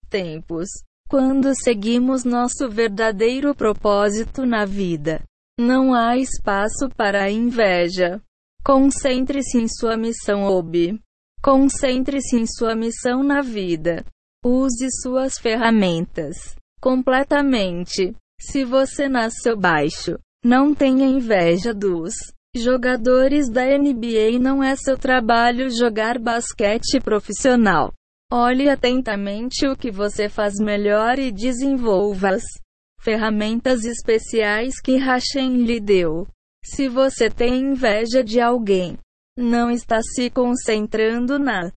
tempos. Quando seguimos nosso verdadeiro propósito na vida, não há espaço para inveja. Concentre-se em sua missão OB. Concentre-se em sua missão na vida. Use suas ferramentas completamente. Se você nasceu baixo, não tenha inveja dos Jogadores da NBA não é seu trabalho jogar basquete profissional. Olhe atentamente o que você faz melhor e desenvolva as ferramentas especiais que Hashem lhe deu. Se você tem inveja de alguém, não está se concentrando na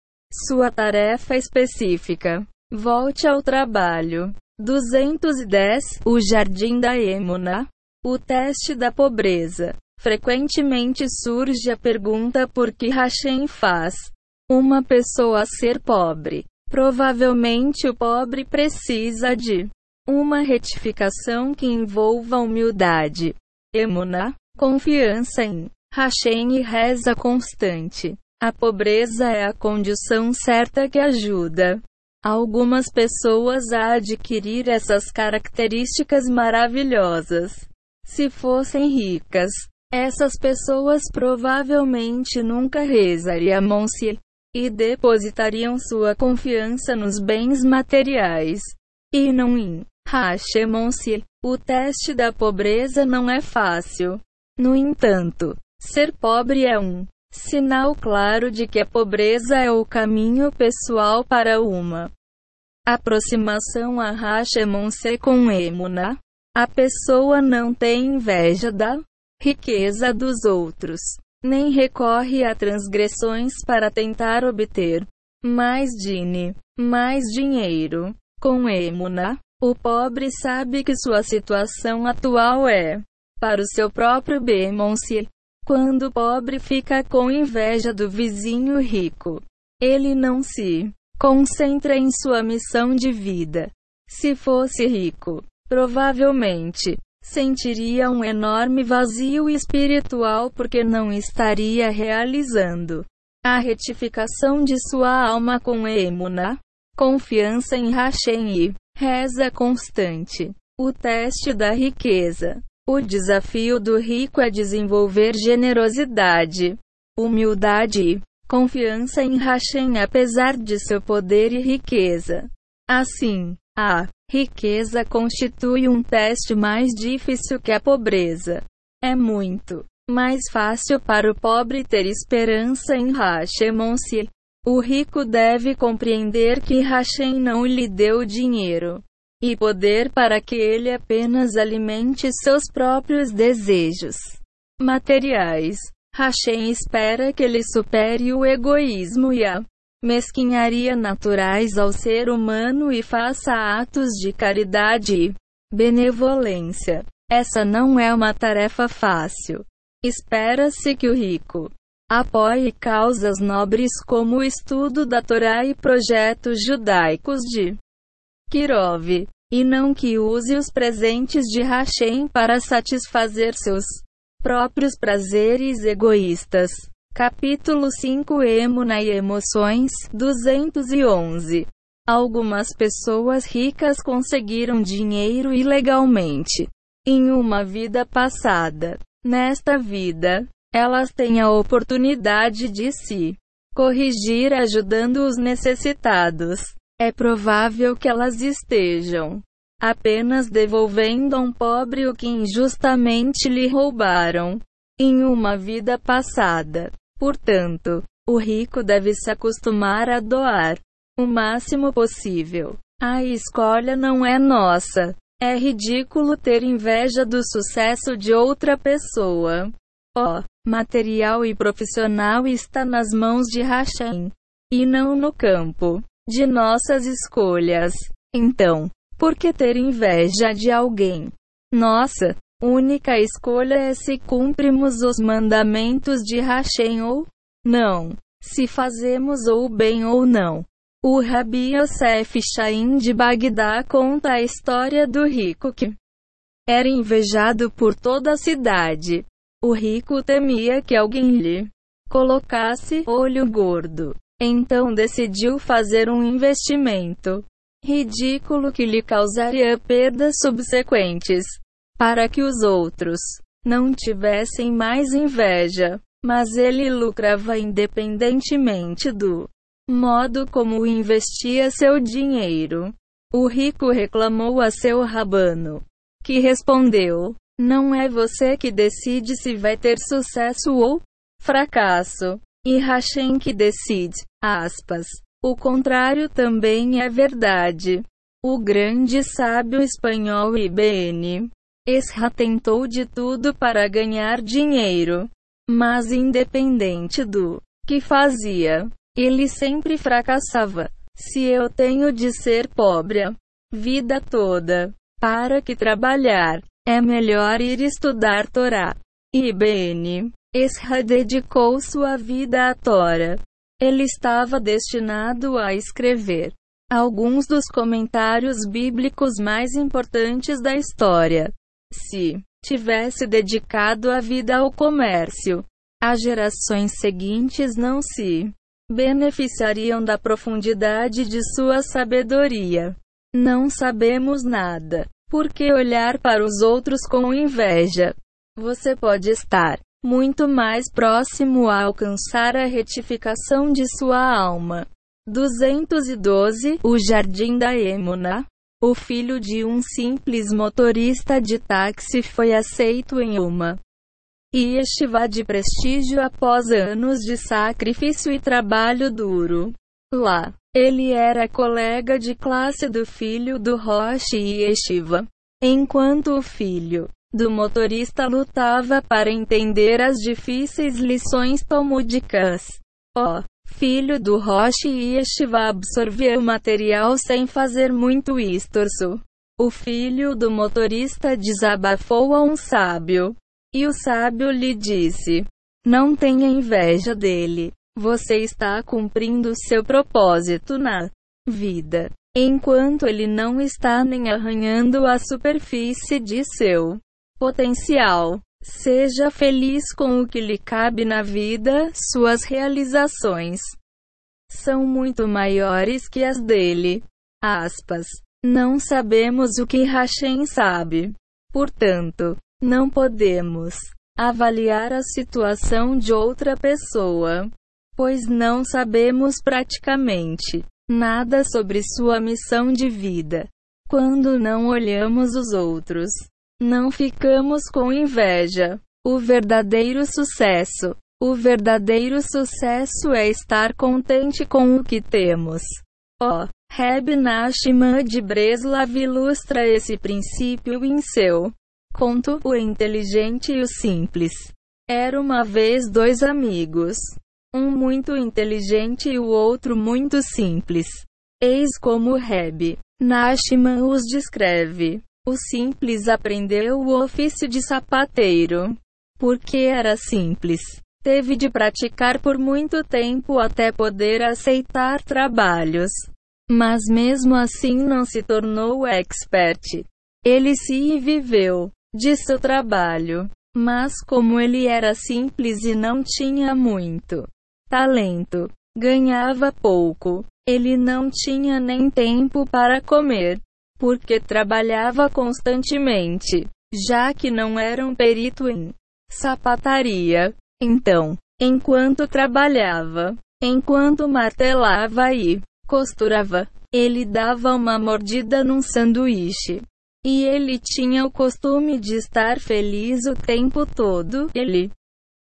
sua tarefa específica. Volte ao trabalho. 210 O Jardim da Emuna. O teste da pobreza. Frequentemente surge a pergunta por que Hashem faz uma pessoa ser pobre. Provavelmente o pobre precisa de uma retificação que envolva humildade, emuna, confiança em Hashem e reza constante. A pobreza é a condição certa que ajuda algumas pessoas a adquirir essas características maravilhosas. Se fossem ricas, essas pessoas provavelmente nunca rezariam-se e depositariam sua confiança nos bens materiais e não em Hashemon-se. O teste da pobreza não é fácil. No entanto, ser pobre é um sinal claro de que a pobreza é o caminho pessoal para uma aproximação a Hashemon-se com Emuna. A pessoa não tem inveja da riqueza dos outros, nem recorre a transgressões para tentar obter mais dine, mais dinheiro. Com Emuna, o pobre sabe que sua situação atual é para o seu próprio bem-se. Quando o pobre fica com inveja do vizinho rico, ele não se concentra em sua missão de vida. Se fosse rico, provavelmente sentiria um enorme vazio espiritual porque não estaria realizando a retificação de sua alma com Emuna, confiança em Hashem e Reza constante. O teste da riqueza. O desafio do rico é desenvolver generosidade, humildade e confiança em Hashem apesar de seu poder e riqueza. Assim, a riqueza constitui um teste mais difícil que a pobreza. É muito mais fácil para o pobre ter esperança em Hashem o rico deve compreender que Hashem não lhe deu dinheiro e poder para que ele apenas alimente seus próprios desejos materiais. Hashem espera que ele supere o egoísmo e a mesquinharia naturais ao ser humano e faça atos de caridade e benevolência. Essa não é uma tarefa fácil. Espera-se que o rico Apoie causas nobres como o estudo da Torá e projetos judaicos de Kirov, e não que use os presentes de Hashem para satisfazer seus próprios prazeres egoístas. Capítulo 5 Emuna e Emoções 211 Algumas pessoas ricas conseguiram dinheiro ilegalmente em uma vida passada. Nesta vida, elas têm a oportunidade de se corrigir ajudando os necessitados. É provável que elas estejam apenas devolvendo a um pobre o que injustamente lhe roubaram em uma vida passada. Portanto, o rico deve se acostumar a doar o máximo possível. A escolha não é nossa. É ridículo ter inveja do sucesso de outra pessoa. Oh, material e profissional está nas mãos de Hashem, e não no campo de nossas escolhas. Então, por que ter inveja de alguém? Nossa única escolha é se cumprimos os mandamentos de Hashem ou não, se fazemos o bem ou não. O Rabi Yosef Shain de Bagdá conta a história do rico que era invejado por toda a cidade. O rico temia que alguém lhe colocasse olho gordo. Então decidiu fazer um investimento ridículo que lhe causaria perdas subsequentes, para que os outros não tivessem mais inveja. Mas ele lucrava independentemente do modo como investia seu dinheiro. O rico reclamou a seu rabano, que respondeu: não é você que decide se vai ter sucesso ou fracasso. E Hashem que decide. Aspas. O contrário também é verdade. O grande sábio espanhol Ibn Esra tentou de tudo para ganhar dinheiro. Mas independente do que fazia, ele sempre fracassava. Se eu tenho de ser pobre a vida toda, para que trabalhar? É melhor ir estudar Torá. Ibn Esra dedicou sua vida à Torá. Ele estava destinado a escrever alguns dos comentários bíblicos mais importantes da história. Se tivesse dedicado a vida ao comércio, as gerações seguintes não se beneficiariam da profundidade de sua sabedoria. Não sabemos nada. Por que olhar para os outros com inveja? Você pode estar muito mais próximo a alcançar a retificação de sua alma. 212 O Jardim da Emuna. O filho de um simples motorista de táxi foi aceito em uma yeshiva de prestígio após anos de sacrifício e trabalho duro. Lá, ele era colega de classe do filho do Rosh Yeshiva, enquanto o filho do motorista lutava para entender as difíceis lições talmúdicas. O filho do Rosh Yeshiva absorvia o material sem fazer muito estorço. O filho do motorista desabafou a um sábio. E o sábio lhe disse: Não tenha inveja dele. Você está cumprindo seu propósito na vida, enquanto ele não está nem arranhando a superfície de seu potencial. Seja feliz com o que lhe cabe na vida, suas realizações são muito maiores que as dele. Aspas. Não sabemos o que Hashem sabe. Portanto, não podemos avaliar a situação de outra pessoa, pois não sabemos praticamente nada sobre sua missão de vida. Quando não olhamos os outros, não ficamos com inveja. O verdadeiro sucesso. O verdadeiro sucesso é estar contente com o que temos. O oh, Reb Nachman de Breslav ilustra esse princípio em seu Conto o inteligente e o simples. Era uma vez dois amigos. Um muito inteligente e o outro muito simples. Eis como Reb Nashman os descreve. O simples aprendeu o ofício de sapateiro. Porque era simples. Teve de praticar por muito tempo até poder aceitar trabalhos. Mas mesmo assim não se tornou expert. Ele se viveu de seu trabalho. Mas como ele era simples e não tinha muito talento, ganhava pouco, ele não tinha nem tempo para comer, porque trabalhava constantemente, já que não era um perito em sapataria. Então, enquanto trabalhava, enquanto martelava e costurava, ele dava uma mordida num sanduíche. E ele tinha o costume de estar feliz o tempo todo, ele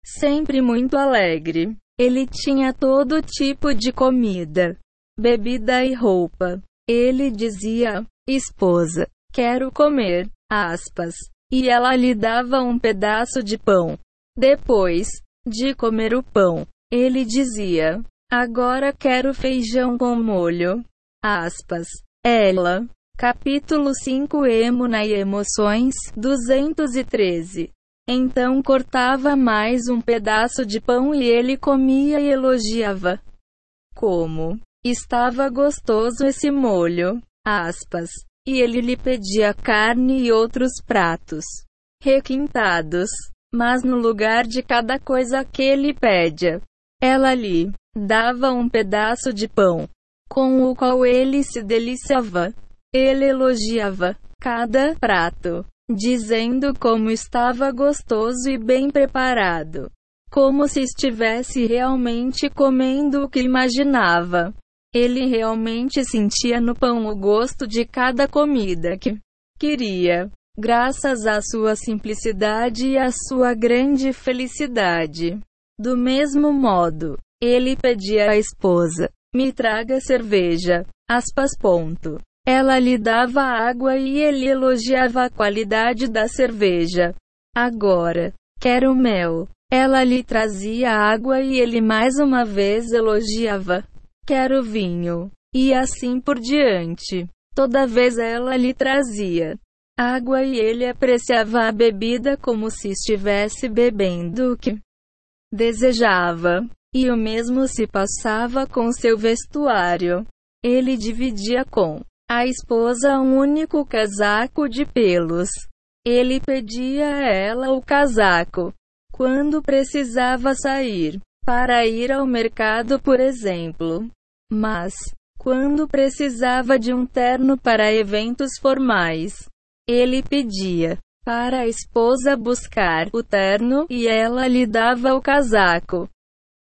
sempre muito alegre. Ele tinha todo tipo de comida, bebida e roupa. Ele dizia: Esposa, quero comer, aspas. E ela lhe dava um pedaço de pão. Depois de comer o pão, ele dizia: Agora quero feijão com molho. Aspas. Ela Capítulo 5 Emuna e Emoções 213 Então cortava mais um pedaço de pão e ele comia e elogiava. Como estava gostoso esse molho. Aspas. E ele lhe pedia carne e outros pratos requintados. Mas no lugar de cada coisa que ele pedia, ela lhe dava um pedaço de pão, com o qual ele se deliciava. Ele elogiava cada prato, dizendo como estava gostoso e bem preparado, como se estivesse realmente comendo o que imaginava. Ele realmente sentia no pão o gosto de cada comida que queria, graças à sua simplicidade e à sua grande felicidade. Do mesmo modo, ele pedia à esposa: me traga cerveja. Aspas. Ponto. Ela lhe dava água e ele elogiava a qualidade da cerveja. Agora, quero mel. Ela lhe trazia água e ele mais uma vez elogiava. Quero vinho. E assim por diante. Toda vez ela lhe trazia água e ele apreciava a bebida como se estivesse bebendo o que desejava. E o mesmo se passava com seu vestuário. Ele dividia com a esposa um único casaco de pelos. Ele pedia a ela o casaco. quando precisava sair para ir ao mercado, por exemplo. Mas, quando precisava de um terno para eventos formais, ele pedia para a esposa buscar o terno e ela lhe dava o casaco.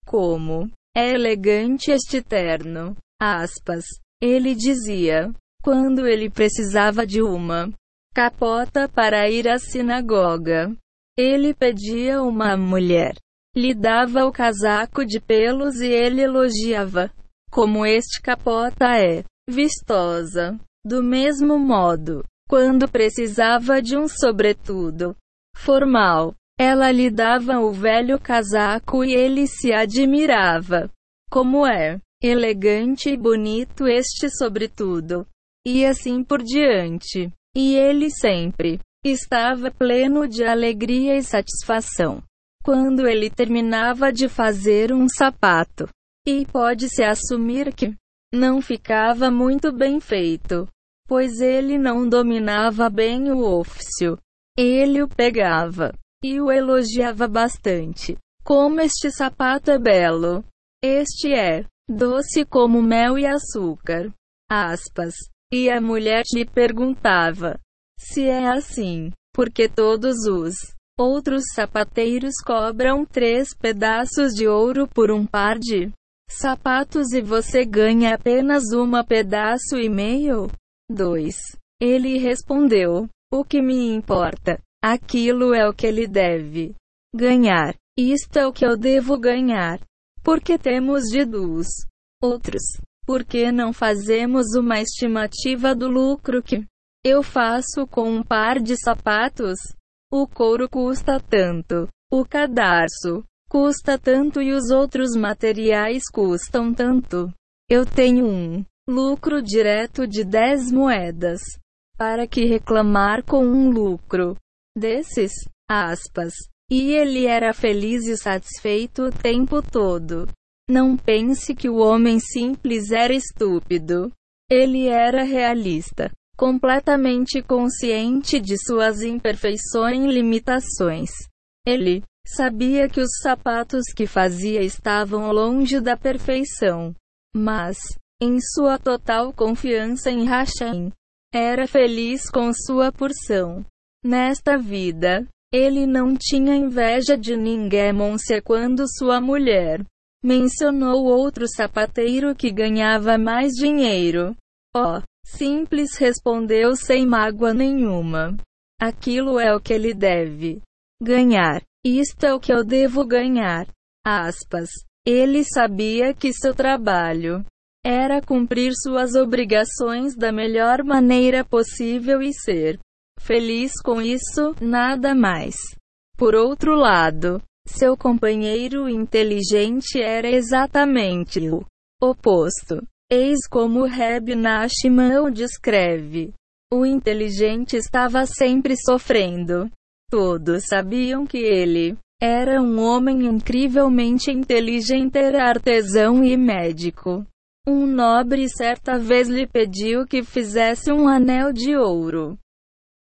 Como é elegante este terno! Aspas. Ele dizia, quando ele precisava de uma capota para ir à sinagoga. Ele pedia uma mulher. Lhe dava o casaco de pelos e ele elogiava. Como este capota é vistosa. Do mesmo modo, quando precisava de um sobretudo formal, ela lhe dava o velho casaco e ele se admirava. Como é elegante e bonito este sobretudo. E assim por diante. E ele sempre estava pleno de alegria e satisfação. Quando ele terminava de fazer um sapato. E pode-se assumir que não ficava muito bem feito, pois ele não dominava bem o ofício. Ele o pegava e o elogiava bastante. Como este sapato é belo! Este é doce como mel e açúcar. Aspas. E a mulher lhe perguntava: Se é assim, porque todos os outros sapateiros cobram três pedaços de ouro por um par de sapatos e você ganha apenas uma pedaço e meio? 2. Ele respondeu: O que me importa? Aquilo é o que ele deve ganhar. Isto é o que eu devo ganhar. Porque temos de dos outros. Por que não fazemos uma estimativa do lucro que eu faço com um par de sapatos? O couro custa tanto, o cadarço custa tanto e os outros materiais custam tanto. Eu tenho um lucro direto de 10 moedas. Para que reclamar com um lucro desses? Aspas. E ele era feliz e satisfeito o tempo todo. Não pense que o homem simples era estúpido. Ele era realista, completamente consciente de suas imperfeições e limitações. Ele sabia que os sapatos que fazia estavam longe da perfeição. Mas, em sua total confiança em Hashem, era feliz com sua porção. Nesta vida, ele não tinha inveja de ninguém quando sua mulher Mencionou outro sapateiro que ganhava mais dinheiro. Oh, simples respondeu sem mágoa nenhuma. Aquilo é o que ele deve ganhar. Isto é o que eu devo ganhar. Aspas. Ele sabia que seu trabalho era cumprir suas obrigações da melhor maneira possível e ser feliz com isso, nada mais. Por outro lado, seu companheiro inteligente era exatamente o oposto. Eis como Reb Nachman o descreve. O inteligente estava sempre sofrendo. Todos sabiam que ele era um homem incrivelmente inteligente, era artesão e médico. Um nobre certa vez lhe pediu que fizesse um anel de ouro.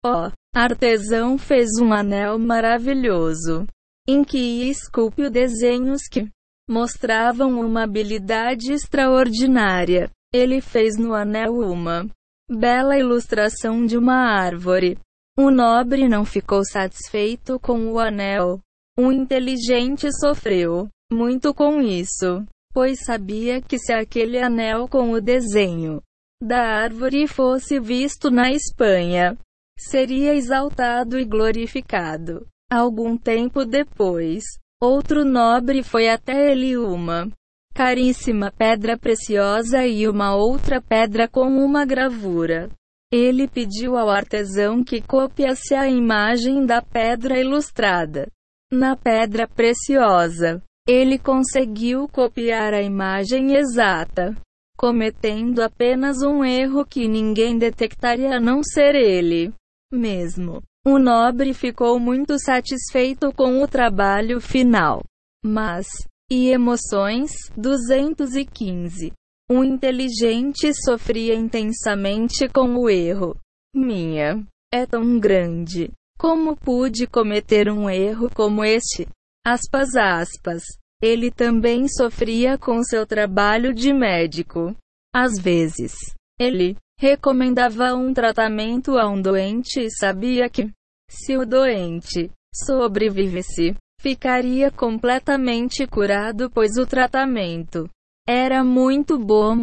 O oh, artesão fez um anel maravilhoso em que esculpiu desenhos que mostravam uma habilidade extraordinária. Ele fez no anel uma bela ilustração de uma árvore. O nobre não ficou satisfeito com o anel. O inteligente sofreu muito com isso, pois sabia que se aquele anel com o desenho da árvore fosse visto na Espanha, seria exaltado e glorificado. Algum tempo depois, outro nobre foi até ele uma caríssima pedra preciosa e uma outra pedra com uma gravura. Ele pediu ao artesão que copiasse a imagem da pedra ilustrada. Na pedra preciosa, ele conseguiu copiar a imagem exata, cometendo apenas um erro que ninguém detectaria a não ser ele mesmo. O nobre ficou muito satisfeito com o trabalho final. Mas, e emoções? 215. O inteligente sofria intensamente com o erro. Minha é tão grande. Como pude cometer um erro como este? Aspas, aspas. Ele também sofria com seu trabalho de médico. Às vezes, ele recomendava um tratamento a um doente e sabia que, se o doente sobrevivesse, ficaria completamente curado, pois o tratamento era muito bom,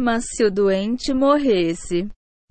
mas se o doente morresse,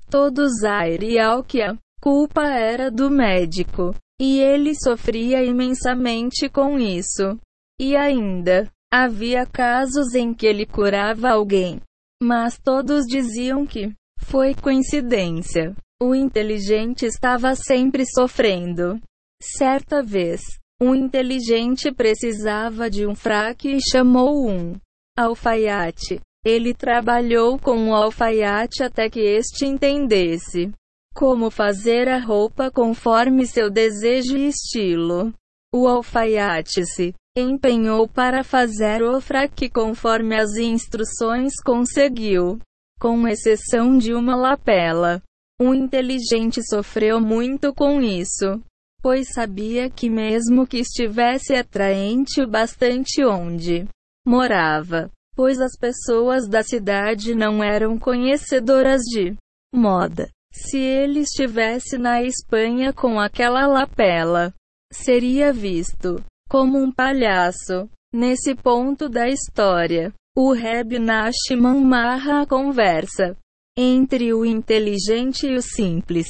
todos airiam que a culpa era do médico. E ele sofria imensamente com isso. E ainda, havia casos em que ele curava alguém. Mas todos diziam que foi coincidência. O inteligente estava sempre sofrendo. Certa vez, um inteligente precisava de um fraque e chamou um alfaiate. Ele trabalhou com o alfaiate até que este entendesse como fazer a roupa conforme seu desejo e estilo. O alfaiate se empenhou para fazer o fraque conforme as instruções conseguiu, com exceção de uma lapela. O inteligente sofreu muito com isso, pois sabia que mesmo que estivesse atraente o bastante onde morava, pois as pessoas da cidade não eram conhecedoras de moda. Se ele estivesse na Espanha com aquela lapela, seria visto como um palhaço. Nesse ponto da história, o Reb Nachman marra a conversa entre o inteligente e o simples.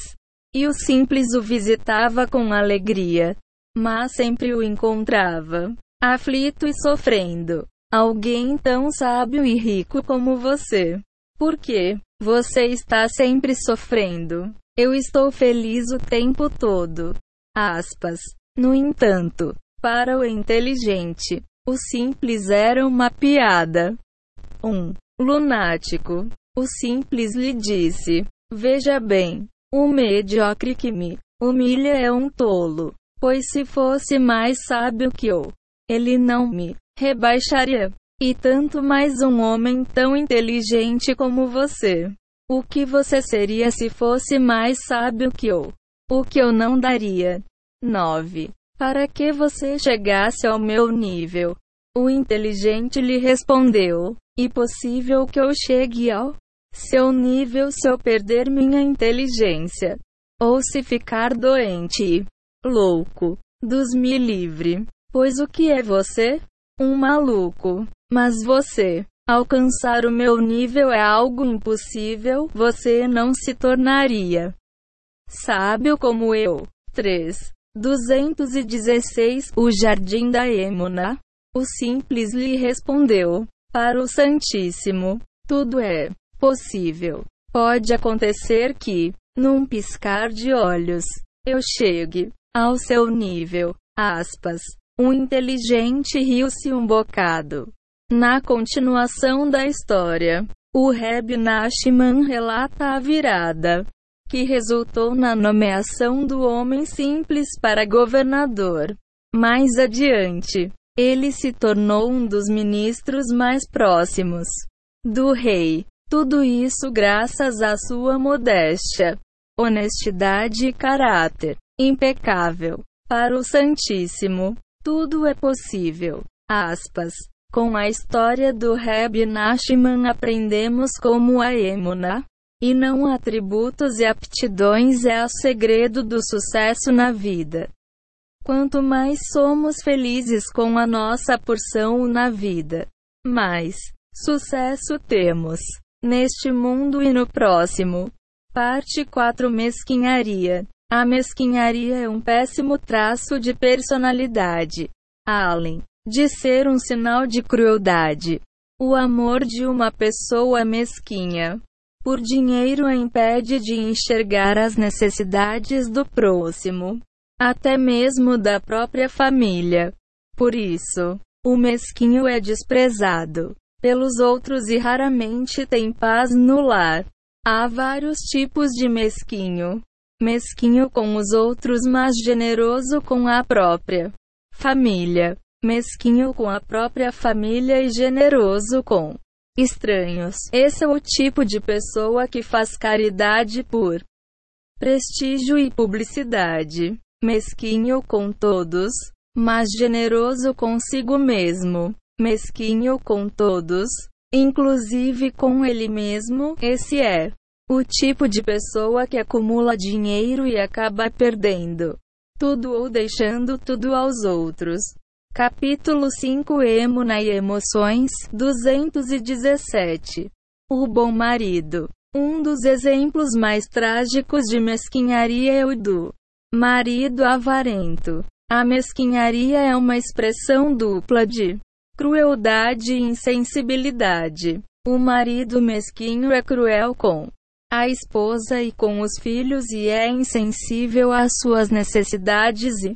E o simples o visitava com alegria, mas sempre o encontrava aflito e sofrendo. Alguém tão sábio e rico como você. Por quê? Você está sempre sofrendo. Eu estou feliz o tempo todo. Aspas. No entanto, para o inteligente, o simples era uma piada. Um lunático. O simples lhe disse: Veja bem, o medíocre que me humilha é um tolo. Pois se fosse mais sábio que eu, ele não me rebaixaria. E tanto mais um homem tão inteligente como você. O que você seria se fosse mais sábio que eu? O que eu não daria? 9. Para que você chegasse ao meu nível? O inteligente lhe respondeu: E possível que eu chegue ao seu nível se eu perder minha inteligência? Ou se ficar doente louco? Dos me livre. Pois o que é você? Um maluco. Mas você, alcançar o meu nível é algo impossível, você não se tornaria sábio como eu. 3. 216 O Jardim da Emuna. O simples lhe respondeu: Para o Santíssimo, tudo é possível. Pode acontecer que, num piscar de olhos, eu chegue ao seu nível. Aspas. Um inteligente riu-se um bocado. Na continuação da história, o Reb Nachman relata a virada que resultou na nomeação do homem simples para governador. Mais adiante, ele se tornou um dos ministros mais próximos do rei. Tudo isso graças à sua modéstia, honestidade e caráter impecável. Para o Santíssimo, tudo é possível. Aspas. Com a história do Reb Nachman aprendemos como a emuna e não atributos e aptidões é o segredo do sucesso na vida. Quanto mais somos felizes com a nossa porção na vida, mais sucesso temos neste mundo e no próximo. Parte 4 Mesquinharia. A mesquinharia é um péssimo traço de personalidade. Allen de ser um sinal de crueldade. O amor de uma pessoa mesquinha por dinheiro a impede de enxergar as necessidades do próximo, até mesmo da própria família. Por isso, o mesquinho é desprezado pelos outros e raramente tem paz no lar. Há vários tipos de mesquinho. Mesquinho com os outros, mas generoso com a própria família mesquinho com a própria família e generoso com estranhos. Esse é o tipo de pessoa que faz caridade por prestígio e publicidade. Mesquinho com todos, mas generoso consigo mesmo, mesquinho com todos, inclusive com ele mesmo. Esse é o tipo de pessoa que acumula dinheiro e acaba perdendo tudo ou deixando tudo aos outros. Capítulo 5 Emuna e Emoções 217 O Bom Marido Um dos exemplos mais trágicos de mesquinharia é o do marido avarento. A mesquinharia é uma expressão dupla de crueldade e insensibilidade. O marido mesquinho é cruel com a esposa e com os filhos e é insensível às suas necessidades e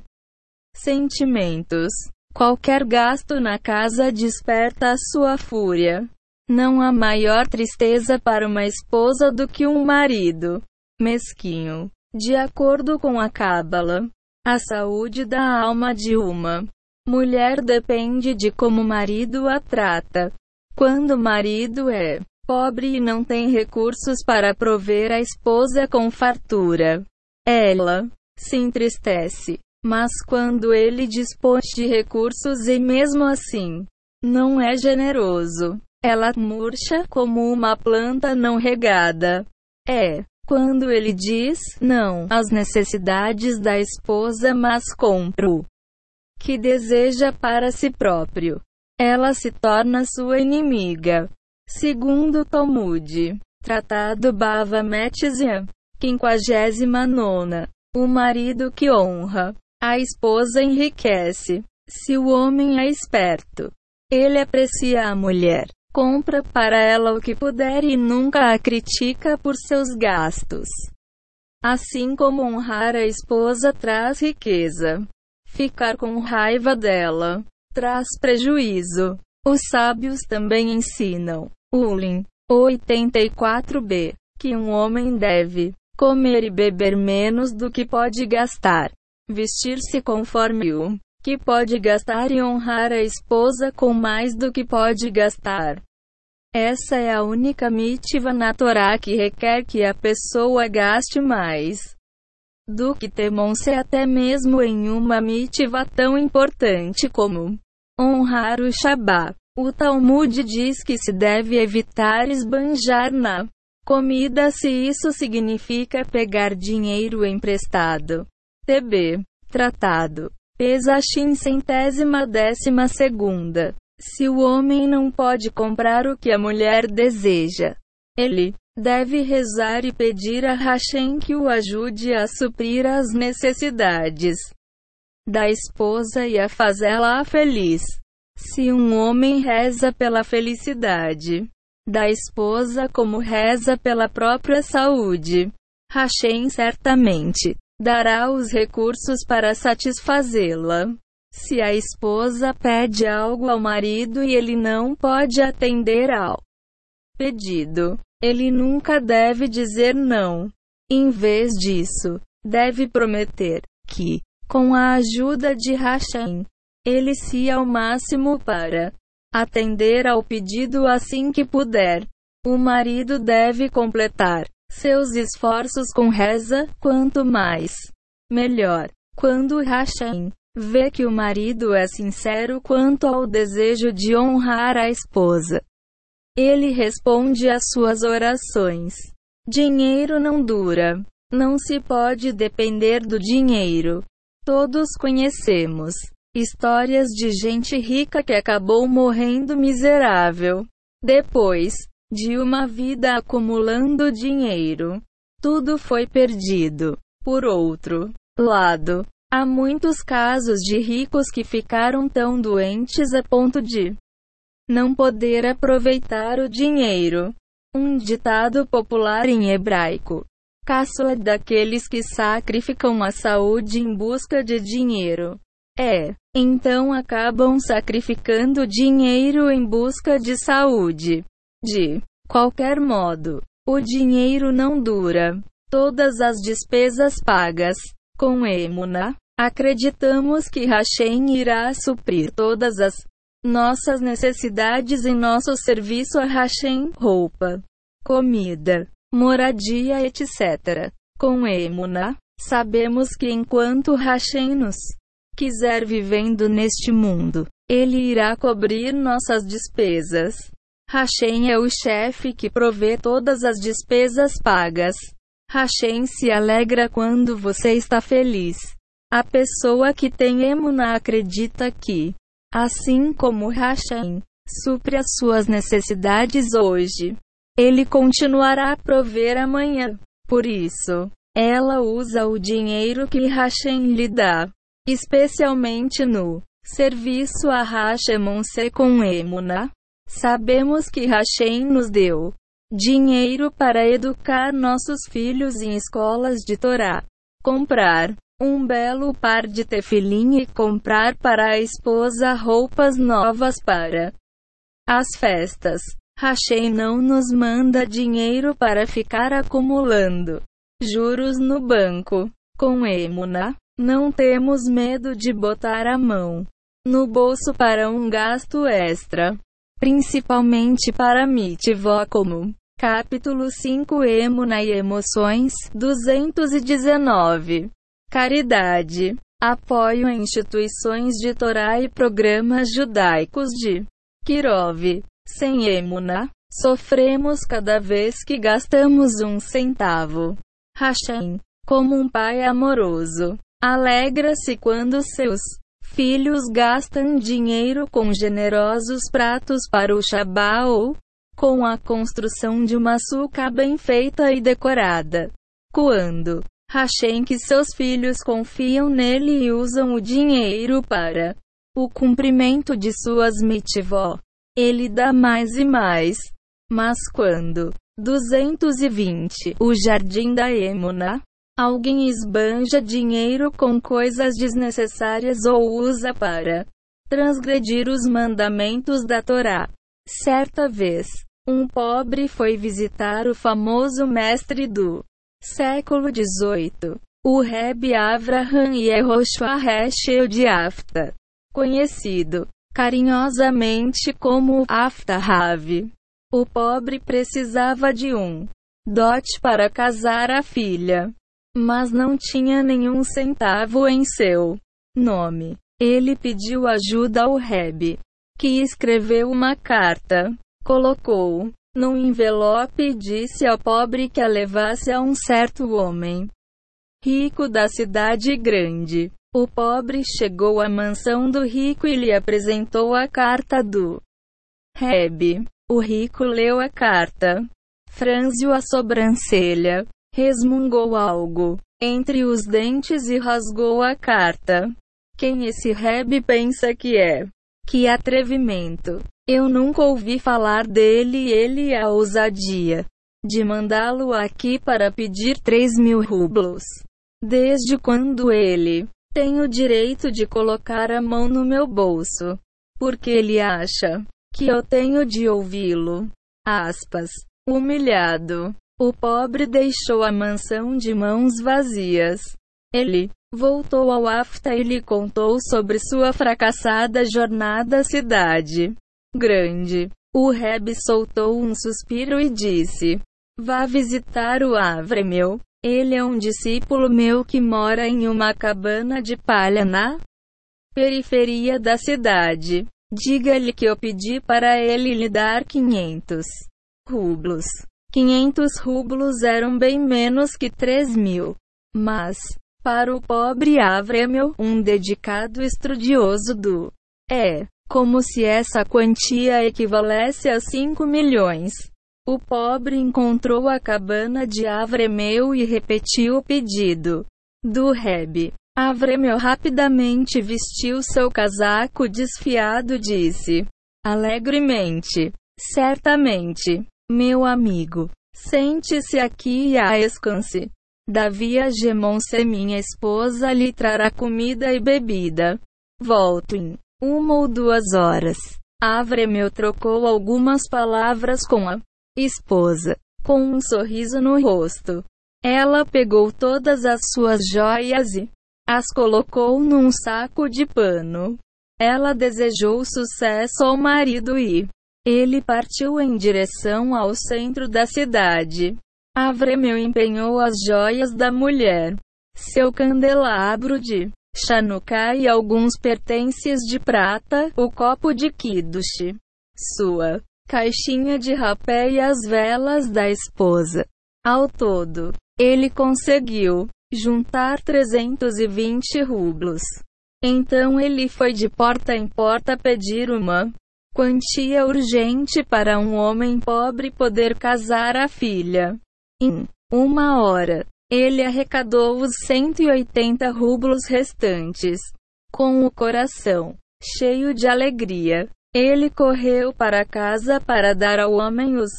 sentimentos. Qualquer gasto na casa desperta a sua fúria. Não há maior tristeza para uma esposa do que um marido mesquinho. De acordo com a Cábala, a saúde da alma de uma mulher depende de como o marido a trata. Quando o marido é pobre e não tem recursos para prover a esposa com fartura. Ela se entristece. Mas quando ele dispõe de recursos e mesmo assim não é generoso, ela murcha como uma planta não regada. É quando ele diz não às necessidades da esposa, mas compra o que deseja para si próprio. Ela se torna sua inimiga. Segundo Talmud, Tratado Bava Metzia, 59. O marido que honra a esposa enriquece. Se o homem é esperto, ele aprecia a mulher, compra para ela o que puder e nunca a critica por seus gastos. Assim como honrar a esposa traz riqueza, ficar com raiva dela traz prejuízo. Os sábios também ensinam Ulin 84b, que um homem deve comer e beber menos do que pode gastar, vestir-se conforme o que pode gastar e honrar a esposa com mais do que pode gastar. Essa é a única mitiva na Torá que requer que a pessoa gaste mais do que temam-se até mesmo em uma mitiva tão importante como honrar o Shabat. O Talmud diz que se deve evitar esbanjar na comida se isso significa pegar dinheiro emprestado. TB. Tratado. Pesachim centésima décima segunda. Se o homem não pode comprar o que a mulher deseja, ele deve rezar e pedir a Hashem que o ajude a suprir as necessidades da esposa e a fazê-la feliz. Se um homem reza pela felicidade da esposa como reza pela própria saúde, Hashem certamente dará os recursos para satisfazê-la. Se a esposa pede algo ao marido e ele não pode atender ao pedido, ele nunca deve dizer não. Em vez disso, deve prometer que, com a ajuda de Hashem, ele se ao máximo para atender ao pedido assim que puder. O marido deve completar seus esforços com reza, quanto mais, melhor. Quando Hashem vê que o marido é sincero quanto ao desejo de honrar a esposa, ele responde às suas orações. Dinheiro não dura. Não se pode depender do dinheiro. Todos conhecemos Histórias de gente rica que acabou morrendo miserável. Depois de uma vida acumulando dinheiro, tudo foi perdido. Por outro lado, há muitos casos de ricos que ficaram tão doentes a ponto de não poder aproveitar o dinheiro. Um ditado popular em hebraico. Caço é daqueles que sacrificam a saúde em busca de dinheiro. É. Então acabam sacrificando dinheiro em busca de saúde. De qualquer modo, o dinheiro não dura. Todas as despesas pagas com Emuna, acreditamos que Hashem irá suprir todas as nossas necessidades em nosso serviço a Hashem, roupa, comida, moradia, etc. Com Emuna, sabemos que enquanto Hashem nos quiser vivendo neste mundo, ele irá cobrir nossas despesas. Hashem é o chefe que provê todas as despesas pagas. Hashem se alegra quando você está feliz. A pessoa que tem emuna acredita que, assim como Hashem, supre as suas necessidades hoje, ele continuará a prover amanhã. Por isso, ela usa o dinheiro que Hashem lhe dá, especialmente no serviço a Hashemonse com Emuna. Sabemos que Hashem nos deu dinheiro para educar nossos filhos em escolas de Torá, comprar um belo par de tefilim e comprar para a esposa roupas novas para as festas. Hashem não nos manda dinheiro para ficar acumulando juros no banco. Com Emuna, não temos medo de botar a mão no bolso para um gasto extra principalmente para Mitivó como Capítulo 5 Emuna e Emoções 219 Caridade Apoio a instituições de Torá e programas judaicos de Kirov. Sem Emuna, sofremos cada vez que gastamos um centavo. Hashem, como um pai amoroso, alegra-se quando seus filhos gastam dinheiro com generosos pratos para o Shabá ou com a construção de uma suca bem feita e decorada. Quando Hashem que seus filhos confiam nele e usam o dinheiro para o cumprimento de suas mitivó, ele dá mais e mais. Mas quando 220 o jardim da Emuna Alguém esbanja dinheiro com coisas desnecessárias ou usa para transgredir os mandamentos da Torá. Certa vez, um pobre foi visitar o famoso mestre do século XVIII, o Reb Avraham Yehoshua Heschel de Afta, conhecido carinhosamente como Afta Rav. O pobre precisava de um dote para casar a filha mas não tinha nenhum centavo em seu nome. Ele pediu ajuda ao Reb, que escreveu uma carta, colocou num envelope e disse ao pobre que a levasse a um certo homem rico da cidade grande. O pobre chegou à mansão do rico e lhe apresentou a carta do Reb. O rico leu a carta, franziu a sobrancelha, resmungou algo entre os dentes e rasgou a carta. Quem esse Reb pensa que é? Que atrevimento! Eu nunca ouvi falar dele e ele a ousadia de mandá-lo aqui para pedir três mil rublos. Desde quando ele tem o direito de colocar a mão no meu bolso? Porque ele acha que eu tenho de ouvi-lo. Aspas. Humilhado. O pobre deixou a mansão de mãos vazias. Ele voltou ao Afta e lhe contou sobre sua fracassada jornada à cidade grande. O Reb soltou um suspiro e disse: Vá visitar o Avremel. Ele é um discípulo meu que mora em uma cabana de palha na periferia da cidade. Diga-lhe que eu pedi para ele lhe dar 500 rublos. 500 rublos eram bem menos que 3 mil. Mas, para o pobre Avremel, um dedicado estudioso do é, como se essa quantia equivalesse a 5 milhões. O pobre encontrou a cabana de Avremel e repetiu o pedido do Reb. Avremel rapidamente vestiu seu casaco desfiado e disse alegremente: Certamente, meu amigo, sente-se aqui e descanse. Davi a Gemonse minha esposa lhe trará comida e bebida. Volto em uma ou duas horas. Avremeu trocou algumas palavras com a esposa, com um sorriso no rosto. Ela pegou todas as suas joias e as colocou num saco de pano. Ela desejou sucesso ao marido e ele partiu em direção ao centro da cidade. Avremeu empenhou as joias da mulher. Seu candelabro de Chanukah e alguns pertences de prata, o copo de Kiddush, sua caixinha de rapé e as velas da esposa. Ao todo, ele conseguiu juntar 320 rublos. Então ele foi de porta em porta pedir uma quantia urgente para um homem pobre poder casar a filha. Em uma hora, ele arrecadou os 180 rublos restantes. Com o coração cheio de alegria, ele correu para casa para dar ao homem os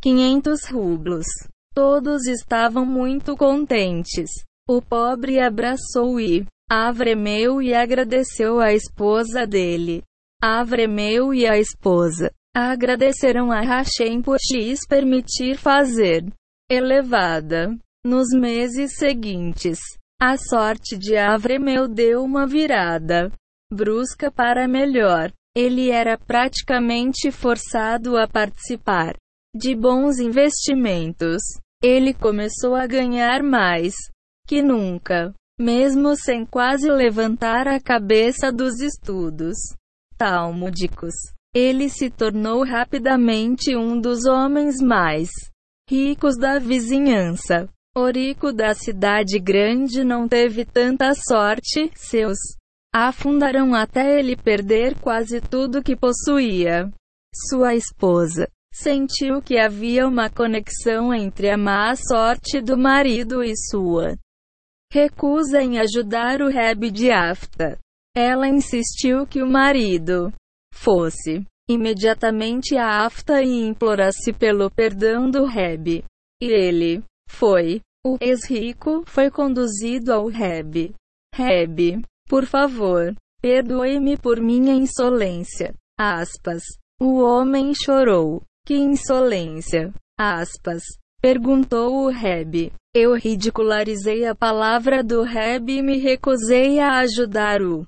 500 rublos. Todos estavam muito contentes. O pobre abraçou e avremeu e agradeceu a esposa dele. Avremeu e a esposa agradeceram a Hashem por lhes permitir fazer elevada. Nos meses seguintes, a sorte de Avremeu deu uma virada brusca para melhor. Ele era praticamente forçado a participar de bons investimentos. Ele começou a ganhar mais que nunca, mesmo sem quase levantar a cabeça dos estudos talmúdicos. Ele se tornou rapidamente um dos homens mais ricos da vizinhança. O rico da cidade grande não teve tanta sorte, seus afundaram até ele perder quase tudo que possuía. Sua esposa sentiu que havia uma conexão entre a má sorte do marido e sua recusa em ajudar o Reb de Afta. Ela insistiu que o marido fosse imediatamente a Afta e implorasse pelo perdão do Reb. E ele foi. O ex-rico foi conduzido ao Reb. Reb, por favor, perdoe-me por minha insolência. Aspas. O homem chorou. Que insolência. Aspas. Perguntou o Reb. Eu ridicularizei a palavra do Reb e me recusei a ajudar o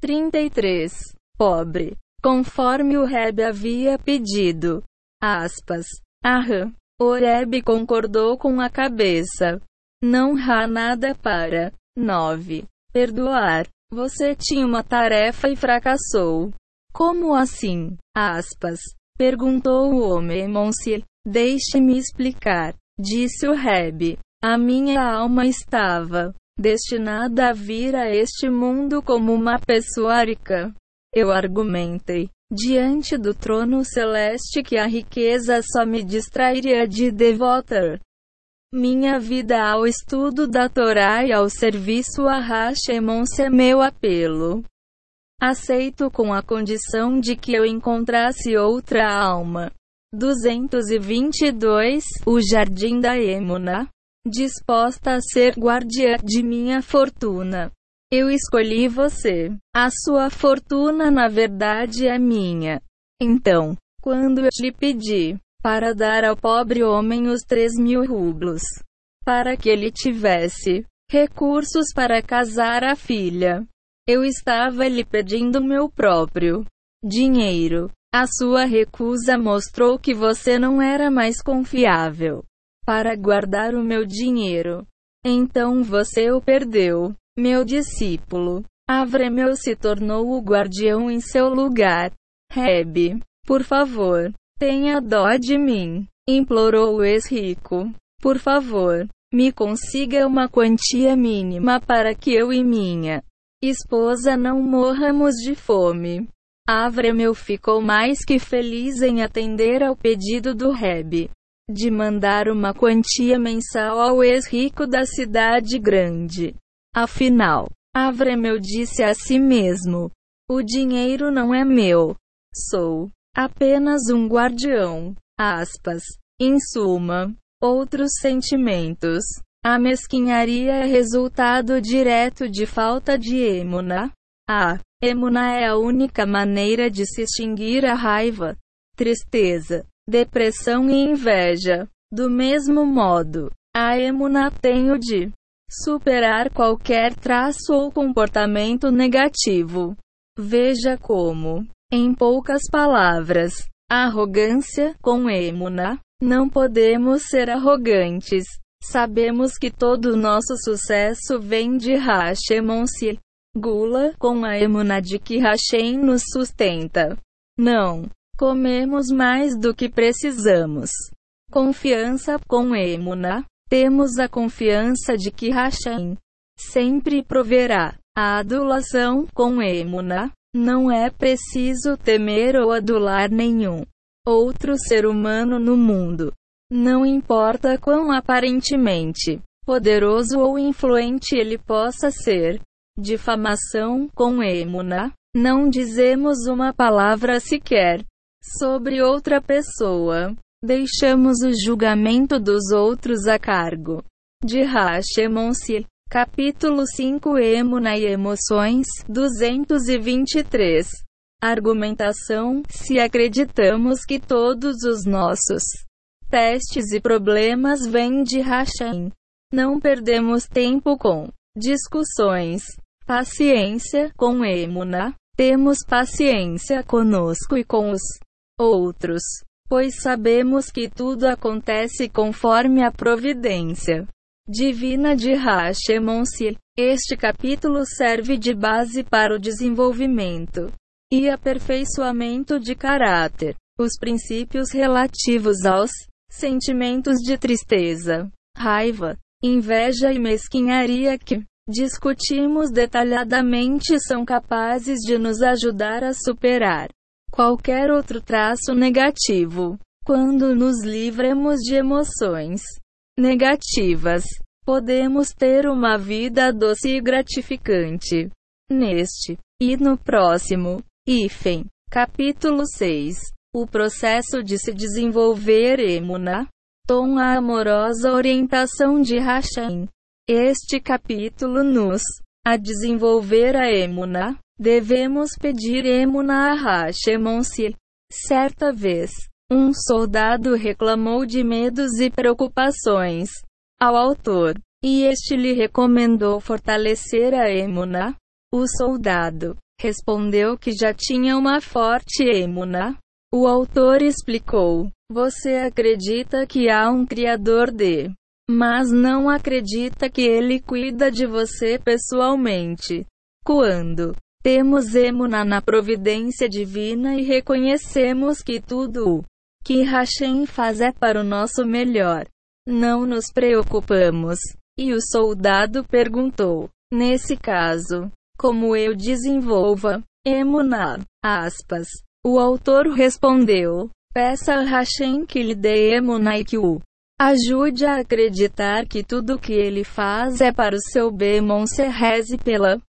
33. Pobre. Conforme o Reb havia pedido. Aspas. Aham. O Reb concordou com a cabeça. Não há nada para 9. Perdoar. Você tinha uma tarefa e fracassou. Como assim? Aspas. Perguntou o homem Monsieur. Deixe-me explicar. Disse o Reb. A minha alma estava destinada a vir a este mundo como uma pessoa rica. Eu argumentei diante do trono celeste que a riqueza só me distrairia de devotar minha vida ao estudo da Torá e ao serviço a Hashemon é meu apelo. Aceito com a condição de que eu encontrasse outra alma. 222 O Jardim da Emuna disposta a ser guardiã de minha fortuna. Eu escolhi você. A sua fortuna na verdade é minha. Então, quando eu lhe pedi para dar ao pobre homem os três mil rublos, para que ele tivesse recursos para casar a filha, eu estava lhe pedindo meu próprio dinheiro. A sua recusa mostrou que você não era mais confiável para guardar o meu dinheiro. Então você o perdeu, meu discípulo. Avremeu se tornou o guardião em seu lugar. Reb, por favor, tenha dó de mim, implorou o ex-rico. Por favor, me consiga uma quantia mínima para que eu e minha esposa não morramos de fome. Avremeu ficou mais que feliz em atender ao pedido do Reb de mandar uma quantia mensal ao ex-rico da cidade grande. Afinal, Avremel disse a si mesmo: O dinheiro não é meu. Sou apenas um guardião. Aspas. Em suma, outros sentimentos. A mesquinharia é resultado direto de falta de emuna. A emuna é a única maneira de se extinguir a raiva, tristeza, depressão e inveja. Do mesmo modo, a emuna tem o de superar qualquer traço ou comportamento negativo. Veja como, em poucas palavras, arrogância com emuna. Não podemos ser arrogantes. Sabemos que todo o nosso sucesso vem de Hashemon Gula, com a emuna de que Hashem nos sustenta. Não. Comemos mais do que precisamos. Confiança com emuna. Temos a confiança de que Hashem sempre proverá. A adulação com emuna. Não é preciso temer ou adular nenhum outro ser humano no mundo. Não importa quão aparentemente poderoso ou influente ele possa ser. Difamação com emuna. Não dizemos uma palavra sequer sobre outra pessoa. Deixamos o julgamento dos outros a cargo de Hashemonsi. Capítulo 5 Emuna e Emoções 223 Argumentação Se acreditamos que todos os nossos testes e problemas vêm de Hashem, não perdemos tempo com discussões. Paciência com Emuna. Temos paciência conosco e com os outros, pois sabemos que tudo acontece conforme a providência divina de Hashemonsi. Este capítulo serve de base para o desenvolvimento e aperfeiçoamento de caráter. Os princípios relativos aos sentimentos de tristeza, raiva, inveja e mesquinharia que discutimos detalhadamente são capazes de nos ajudar a superar qualquer outro traço negativo. Quando nos livremos de emoções negativas, podemos ter uma vida doce e gratificante. Neste e no próximo, hífen, capítulo 6, o processo de se desenvolver emuna, tom a amorosa orientação de Hashem. Este capítulo nos a desenvolver a emuna, devemos pedir emuna a Hashemonsi. Certa vez, um soldado reclamou de medos e preocupações ao autor, e este lhe recomendou fortalecer a emuna. O soldado respondeu que já tinha uma forte emuna. O autor explicou: Você acredita que há um Criador de, mas não acredita que ele cuida de você pessoalmente. Quando temos emuna na providência divina e reconhecemos que tudo que Hashem faz é para o nosso melhor. Não nos preocupamos. E o soldado perguntou: Nesse caso, como eu desenvolva emuná? Aspas. O autor respondeu: Peça a Hashem que lhe dê emuná e que o ajude a acreditar que tudo que ele faz é para o seu bem. Se reze pela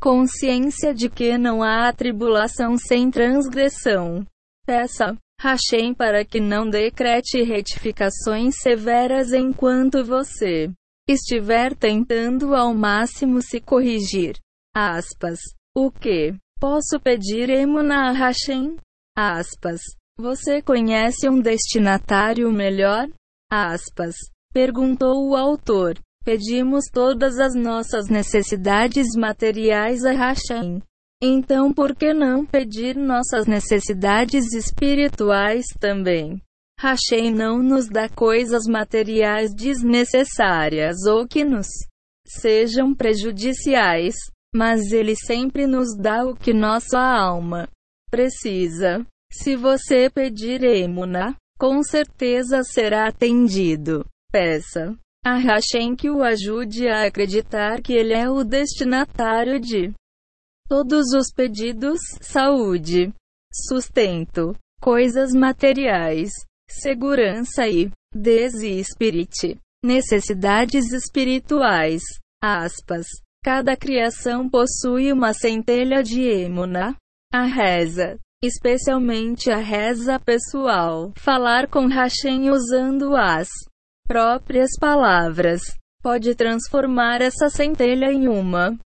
consciência de que não há tribulação sem transgressão. Peça Hashem para que não decrete retificações severas enquanto você estiver tentando ao máximo se corrigir. Aspas. O que? Posso pedir Emuna a Hashem? Aspas. Você conhece um destinatário melhor? Aspas. Perguntou o autor. Pedimos todas as nossas necessidades materiais a Hashem. Então por que não pedir nossas necessidades espirituais também? Hashem não nos dá coisas materiais desnecessárias ou que nos sejam prejudiciais, mas ele sempre nos dá o que nossa alma precisa. Se você pedir emuna, com certeza será atendido. Peça a Hashem que o ajude a acreditar que ele é o destinatário de Todos os pedidos, saúde, sustento, coisas materiais, segurança e desespirit, necessidades espirituais. Aspas. Cada criação possui uma centelha de emuna. A reza, especialmente a reza pessoal, falar com Hashem usando as próprias palavras, pode transformar essa centelha em uma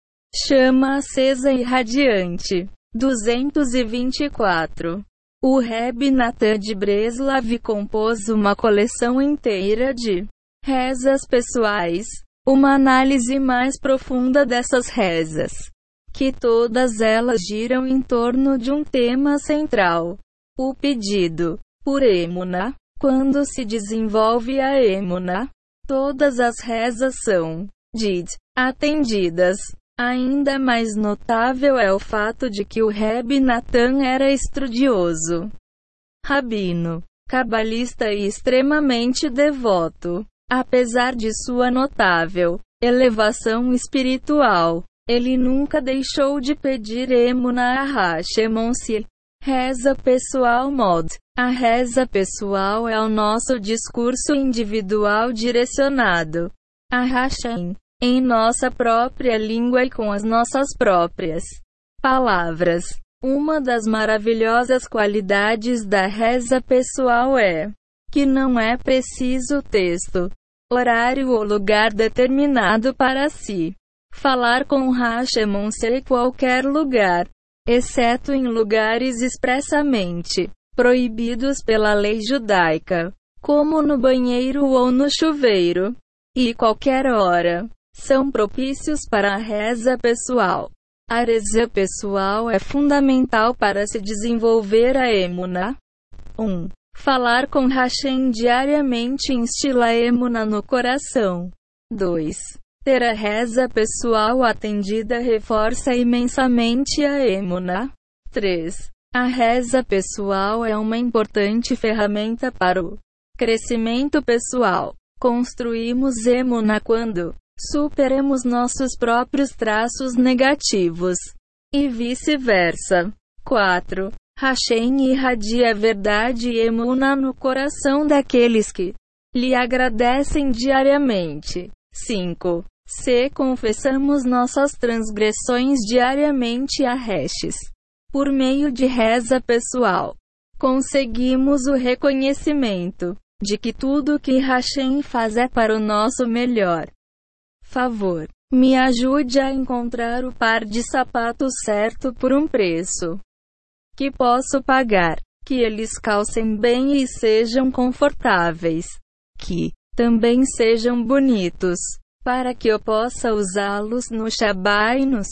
Chama acesa e radiante. 224. O Reb Natan de Breslav compôs uma coleção inteira de rezas pessoais. Uma análise mais profunda dessas rezas, que todas elas giram em torno de um tema central: o pedido por Emuna. Quando se desenvolve a Emuna, todas as rezas são, did, atendidas. Ainda mais notável é o fato de que o Reb Natan era estudioso, rabino, cabalista e extremamente devoto. Apesar de sua notável elevação espiritual, ele nunca deixou de pedir Emuna a Hashemonsi. Reza pessoal mod. A reza pessoal é o nosso discurso individual direcionado a Hashem, em nossa própria língua e com as nossas próprias palavras. Uma das maravilhosas qualidades da reza pessoal é que não é preciso texto, horário ou lugar determinado para si. Falar com Hashemon em qualquer lugar, exceto em lugares expressamente proibidos pela lei judaica, como no banheiro ou no chuveiro, e qualquer hora, são propícios para a reza pessoal. A reza pessoal é fundamental para se desenvolver a emuna. 1. Um, falar com Hashem diariamente instila a emuna no coração. 2. Ter a reza pessoal atendida reforça imensamente a emuna. 3. A reza pessoal é uma importante ferramenta para o crescimento pessoal. Construímos emuna quando superemos nossos próprios traços negativos. E vice-versa. 4. Hashem irradia verdade e emuna no coração daqueles que lhe agradecem diariamente. 5. Se confessamos nossas transgressões diariamente a restes por meio de reza pessoal, conseguimos o reconhecimento de que tudo que Hashem faz é para o nosso melhor. Favor, me ajude a encontrar o par de sapatos certo por um preço que posso pagar, que eles calcem bem e sejam confortáveis, que também sejam bonitos, para que eu possa usá-los no Shabbat e nos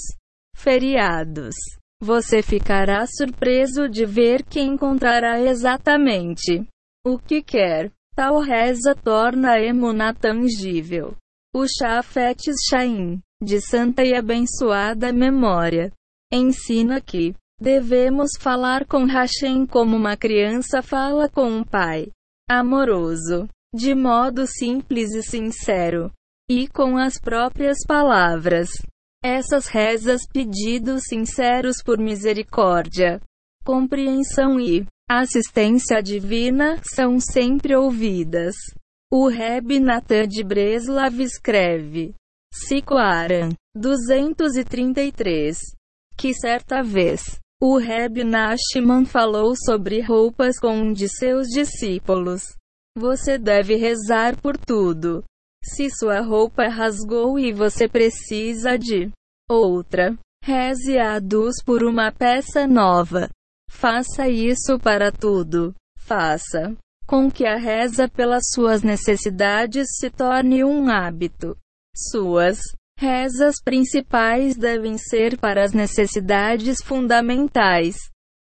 feriados. Você ficará surpreso de ver que encontrará exatamente o que quer. Tal reza torna a emuná tangível. O Shafetes Shaim, de santa e abençoada memória, ensina que devemos falar com Hashem como uma criança fala com um pai amoroso, de modo simples e sincero, e com as próprias palavras. Essas rezas, pedidos sinceros por misericórdia, compreensão e assistência divina, são sempre ouvidas. O Reb Natan de Breslav escreve, Sikoaran, 233, que certa vez, o Reb Nachman falou sobre roupas com um de seus discípulos. Você deve rezar por tudo. Se sua roupa rasgou e você precisa de outra, reze a Deus por uma peça nova. Faça isso para tudo. Faça com que a reza pelas suas necessidades se torne um hábito. Suas rezas principais devem ser para as necessidades fundamentais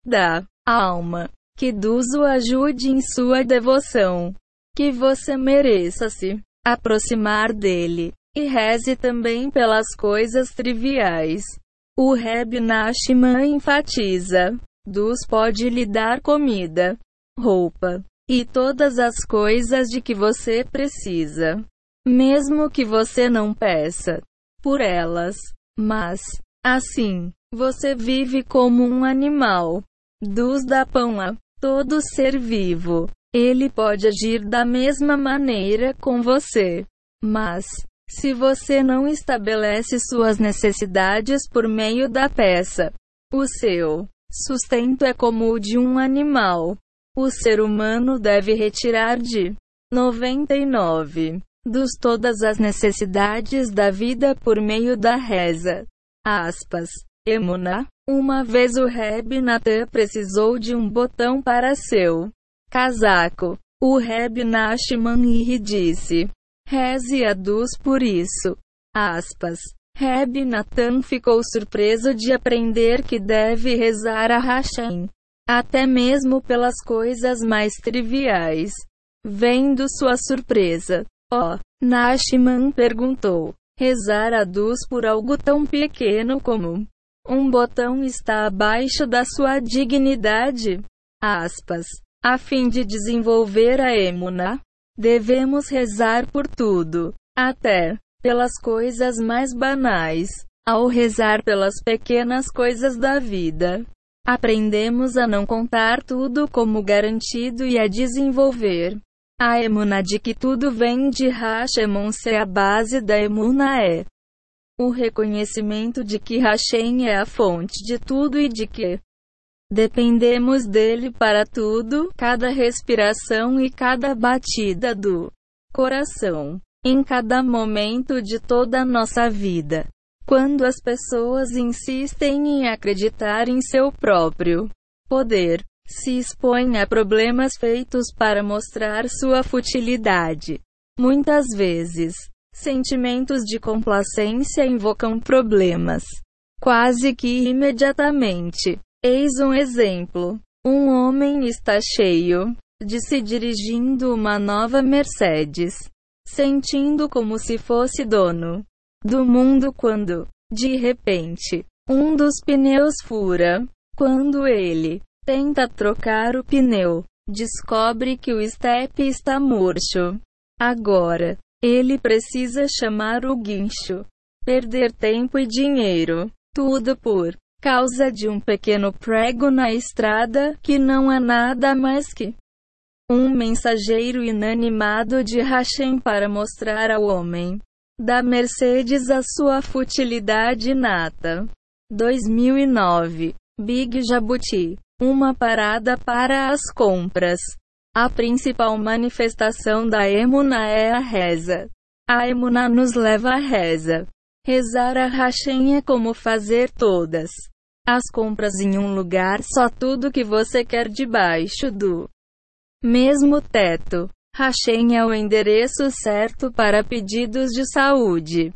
da alma. Que Deus o ajude em sua devoção. Que você mereça se aproximar dele. E reze também pelas coisas triviais. O Reb Nachman enfatiza: Dus pode lhe dar comida, roupa e todas as coisas de que você precisa, mesmo que você não peça por elas. Mas, assim, você vive como um animal. Dus dá pão a todo ser vivo. Ele pode agir da mesma maneira com você. Mas, se você não estabelece suas necessidades por meio da peça, o seu sustento é como o de um animal. O ser humano deve retirar de 99 dos todas as necessidades da vida por meio da reza. Aspas. Emuna. Uma vez o Reb Natan precisou de um botão para seu casaco. O Reb Nachman Iri disse: Reze a Deus por isso. Aspas. Reb Natan ficou surpreso de aprender que deve rezar a Hashem, até mesmo pelas coisas mais triviais. Vendo sua surpresa, ó, oh, Nashman perguntou: Rezar aduz por algo tão pequeno como um botão está abaixo da sua dignidade. Aspas. A fim de desenvolver a emuna, devemos rezar por tudo, até pelas coisas mais banais. Ao rezar pelas pequenas coisas da vida, aprendemos a não contar tudo como garantido e a desenvolver a emuna de que tudo vem de Hashemon se a base da emuna é o reconhecimento de que Hashem é a fonte de tudo e de que dependemos dele para tudo, cada respiração e cada batida do coração, em cada momento de toda a nossa vida. Quando as pessoas insistem em acreditar em seu próprio poder, se expõe a problemas feitos para mostrar sua futilidade. Muitas vezes, sentimentos de complacência invocam problemas. Quase que imediatamente. Eis um exemplo. Um homem está cheio de se dirigindo uma nova Mercedes, sentindo como se fosse dono do mundo quando, de repente, um dos pneus fura. Quando ele Tenta trocar o pneu. Descobre que o step está murcho. Agora, ele precisa chamar o guincho. Perder tempo e dinheiro. Tudo por causa de um pequeno prego na estrada que não é nada mais que um mensageiro inanimado de Hashem para mostrar ao homem da Mercedes a sua futilidade inata. 2009 Big Jabuti uma parada para as compras. A principal manifestação da emuna é a reza. A emuna nos leva à reza. Rezar a Hashem é como fazer todas as compras em um lugar só tudo que você quer debaixo do mesmo teto. Hashem é o endereço certo para pedidos de saúde,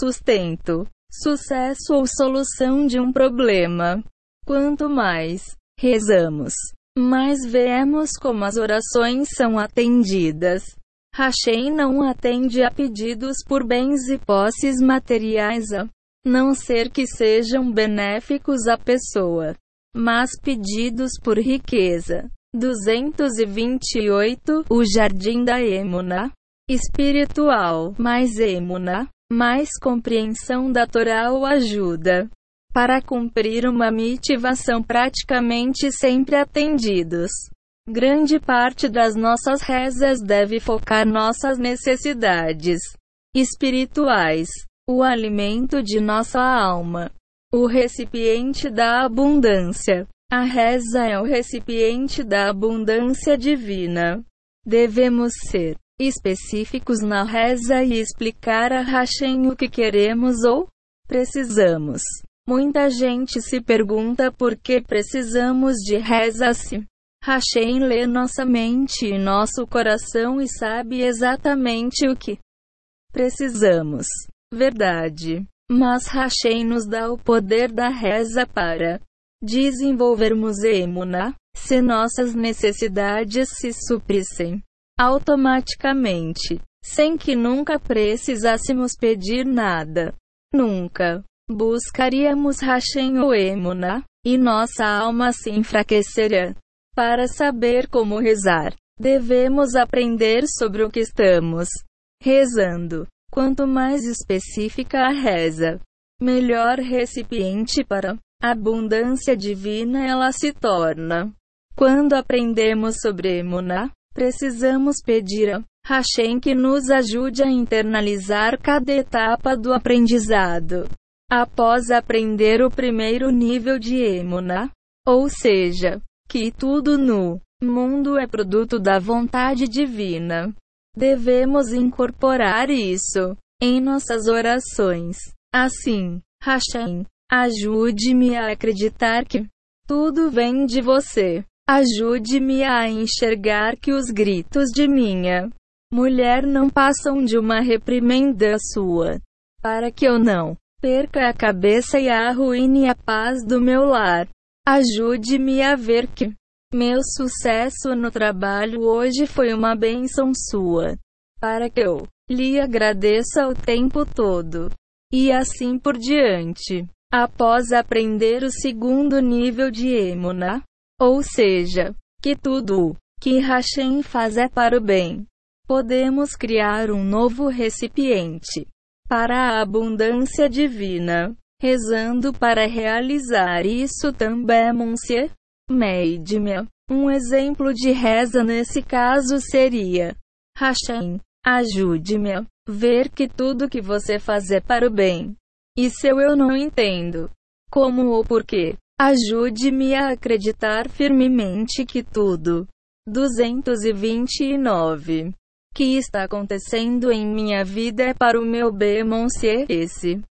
sustento, sucesso ou solução de um problema. Quanto mais rezamos. Mas vemos como as orações são atendidas. Hashem não atende a pedidos por bens e posses materiais a não ser que sejam benéficos à pessoa, mas pedidos por riqueza. 228 O Jardim da Emuna Espiritual, mais Emuna, mais compreensão da Torá ou ajuda para cumprir uma mitivação praticamente sempre atendidos. Grande parte das nossas rezas deve focar nossas necessidades espirituais, o alimento de nossa alma, o recipiente da abundância. A reza é o recipiente da abundância divina. Devemos ser específicos na reza e explicar a Hashem o que queremos ou precisamos. Muita gente se pergunta por que precisamos de reza se Hashem lê nossa mente e nosso coração e sabe exatamente o que precisamos. Verdade. Mas Hashem nos dá o poder da reza para desenvolvermos emuna, se nossas necessidades se suprissem automaticamente, sem que nunca precisássemos pedir nada. Nunca buscaríamos Hashem ou Emuna, e nossa alma se enfraqueceria. Para saber como rezar, devemos aprender sobre o que estamos rezando. Quanto mais específica a reza, melhor recipiente para a abundância divina ela se torna. Quando aprendemos sobre Emuna, precisamos pedir a Hashem que nos ajude a internalizar cada etapa do aprendizado. Após aprender o primeiro nível de Emuna, ou seja, que tudo no mundo é produto da vontade divina, devemos incorporar isso em nossas orações. Assim, Hashem, ajude-me a acreditar que tudo vem de você. Ajude-me a enxergar que os gritos de minha mulher não passam de uma reprimenda sua, para que eu não perca a cabeça e arruine a paz do meu lar. Ajude-me a ver que meu sucesso no trabalho hoje foi uma bênção sua, para que eu lhe agradeça o tempo todo. E assim por diante. Após aprender o segundo nível de Emuna, ou seja, que tudo que Hashem faz é para o bem, podemos criar um novo recipiente para a abundância divina, rezando para realizar isso também, Monsieur Meidmia. Um exemplo de reza nesse caso seria: Hashem, ajude-me a ver que tudo que você faz é para o bem. E se eu não entendo como ou porquê, ajude-me a acreditar firmemente que tudo 229 que está acontecendo em minha vida é para o meu bem, monsieur. Esse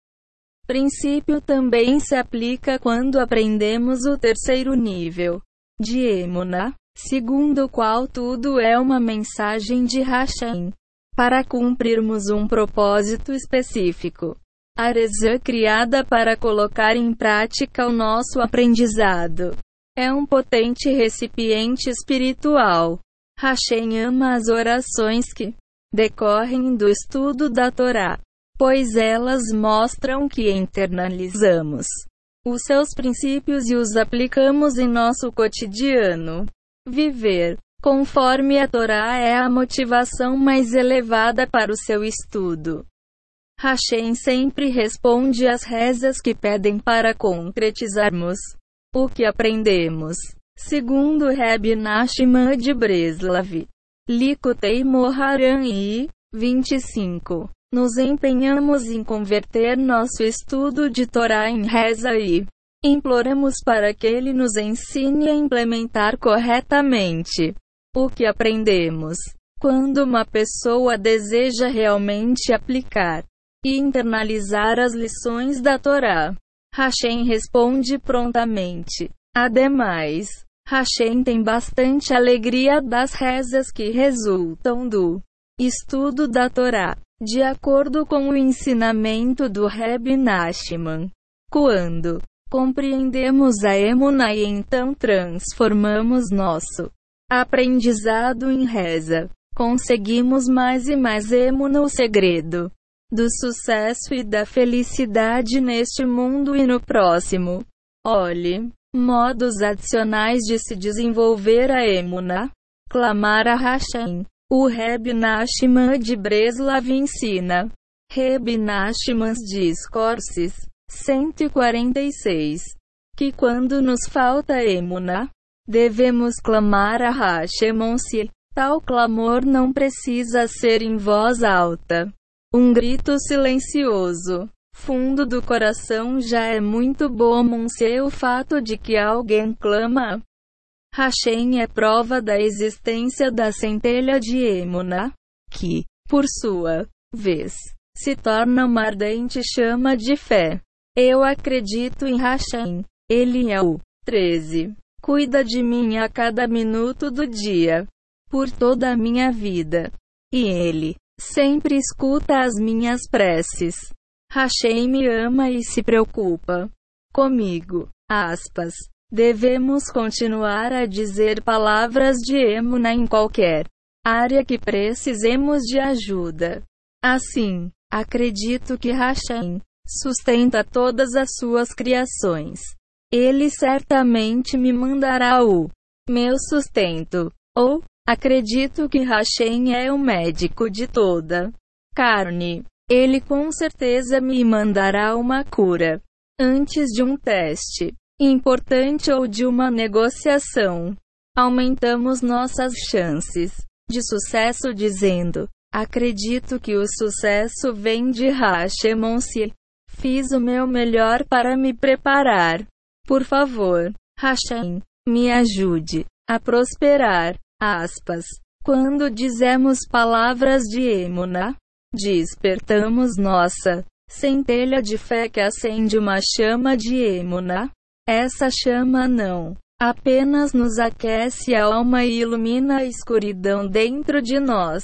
princípio também se aplica quando aprendemos o terceiro nível de Emuna, segundo o qual tudo é uma mensagem de Hashem para cumprirmos um propósito específico. A Reza criada para colocar em prática o nosso aprendizado. É um potente recipiente espiritual. Hashem ama as orações que decorrem do estudo da Torá, pois elas mostram que internalizamos os seus princípios e os aplicamos em nosso cotidiano. Viver conforme a Torá é a motivação mais elevada para o seu estudo. Hashem sempre responde às rezas que pedem para concretizarmos o que aprendemos. Segundo Reb Nachman de Breslav, Likutei Moharan e 25. Nos empenhamos em converter nosso estudo de Torá em reza e imploramos para que ele nos ensine a implementar corretamente o que aprendemos. Quando uma pessoa deseja realmente aplicar e internalizar as lições da Torá, Hashem responde prontamente. Ademais, Hashem tem bastante alegria das rezas que resultam do estudo da Torá, de acordo com o ensinamento do Reb Nachman. Quando compreendemos a Emuna e então transformamos nosso aprendizado em reza. Conseguimos mais e mais emo no segredo do sucesso e da felicidade neste mundo e no próximo. Olhe, modos adicionais de se desenvolver a emuna. Clamar a Hashem. O Reb de Breslav ensina. Reb Nachman's Discourses 146. Que quando nos falta emuna, Devemos clamar a Hashemonsi. Tal clamor não precisa ser em voz alta. Um grito silencioso, fundo do coração já é muito bom Monsieur o fato de que alguém clama. Hashem é prova da existência da centelha de Emuna, que, por sua vez, se torna uma ardente chama de fé. Eu acredito em Hashem. Ele é o 13 cuida de mim a cada minuto do dia, por toda a minha vida. E Ele sempre escuta as minhas preces. Hashem me ama e se preocupa comigo. Aspas. Devemos continuar a dizer palavras de emuna em qualquer área que precisemos de ajuda. Assim, acredito que Hashem sustenta todas as suas criações. Ele certamente me mandará o meu sustento. Ou, acredito que Hashem é o médico de toda carne. Ele com certeza me mandará uma cura. Antes de um teste importante ou de uma negociação, aumentamos nossas chances de sucesso dizendo: Acredito que o sucesso vem de Hashemon-se. Fiz o meu melhor para me preparar. Por favor, Hashem, me ajude a prosperar. Aspas. Quando dizemos palavras de emuna, despertamos nossa centelha de fé que acende uma chama de emuna. Essa chama não. Apenas nos aquece a alma e ilumina a escuridão dentro de nós,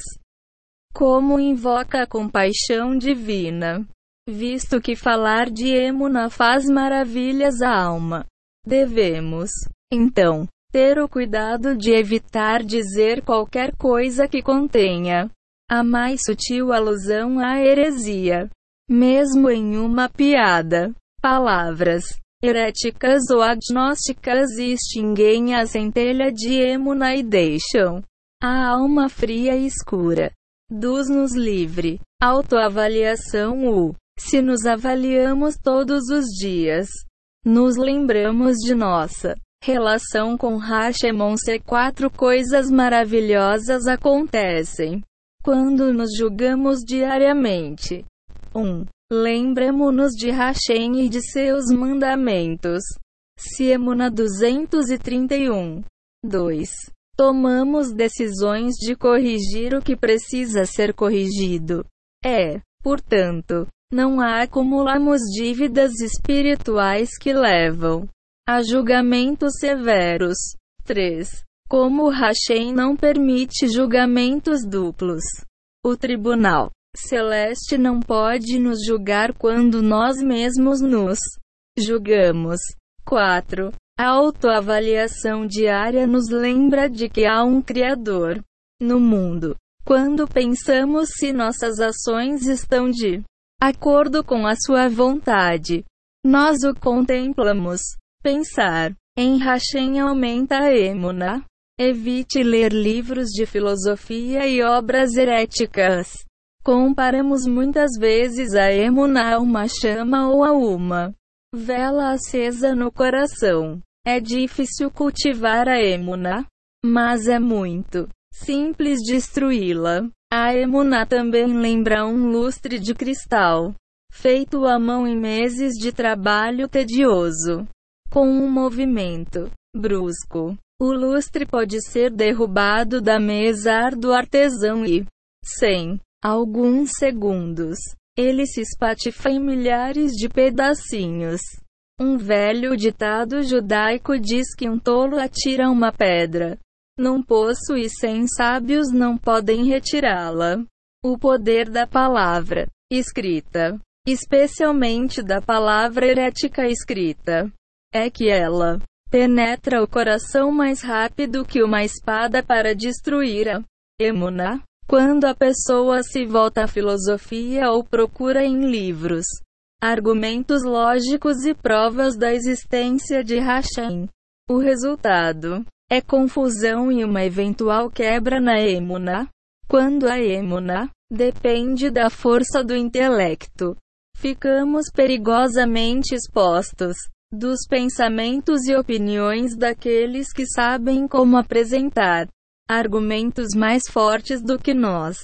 como invoca a compaixão divina. Visto que falar de Emuna faz maravilhas à alma. Devemos, então, ter o cuidado de evitar dizer qualquer coisa que contenha a mais sutil alusão à heresia. Mesmo em uma piada, palavras heréticas ou agnósticas extinguem a centelha de Emuna e deixam a alma fria e escura. Dus-nos livre. Autoavaliação U. Se nos avaliamos todos os dias, nos lembramos de nossa relação com Hashemon se quatro coisas maravilhosas acontecem quando nos julgamos diariamente. 1. Um, Lembremos-nos de Hashem e de seus mandamentos. Siemuna 231. 2. Tomamos decisões de corrigir o que precisa ser corrigido. É, portanto, não há acumulamos dívidas espirituais que levam a julgamentos severos. 3. Como Hashem não permite julgamentos duplos, o tribunal celeste não pode nos julgar quando nós mesmos nos julgamos. 4. A autoavaliação diária nos lembra de que há um Criador no mundo. Quando pensamos se nossas ações estão de acordo com a sua vontade, nós o contemplamos. Pensar em Hashem aumenta a emuna. Evite ler livros de filosofia e obras heréticas. Comparamos muitas vezes a emuna a uma chama ou a uma vela acesa no coração. É difícil cultivar a emuna, mas é muito simples destruí-la. A emuna também lembra um lustre de cristal, feito à mão em meses de trabalho tedioso. Com um movimento brusco, o lustre pode ser derrubado da mesa do artesão e, sem alguns segundos, ele se espatifa em milhares de pedacinhos. Um velho ditado judaico diz que um tolo atira uma pedra num poço e cem sábios não podem retirá-la. O poder da palavra escrita, especialmente da palavra herética escrita, é que ela penetra o coração mais rápido que uma espada para destruir a emuna. Quando a pessoa se volta à filosofia ou procura em livros argumentos lógicos e provas da existência de Hashem, o resultado é confusão e uma eventual quebra na emuna. Quando a emuna depende da força do intelecto, ficamos perigosamente expostos dos pensamentos e opiniões daqueles que sabem como apresentar argumentos mais fortes do que nós.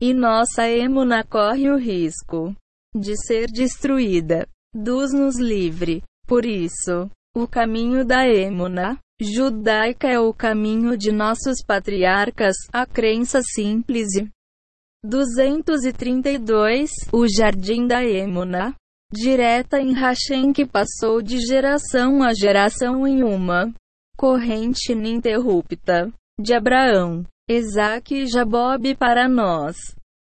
E nossa emuna corre o risco de ser destruída. Dus-nos livre. Por isso, o caminho da emuna judaica é o caminho de nossos patriarcas, a crença simples. 232 O Jardim da Emuna direta em Hashem que passou de geração a geração em uma corrente ininterrupta de Abraão, Isaac e Jabob para nós.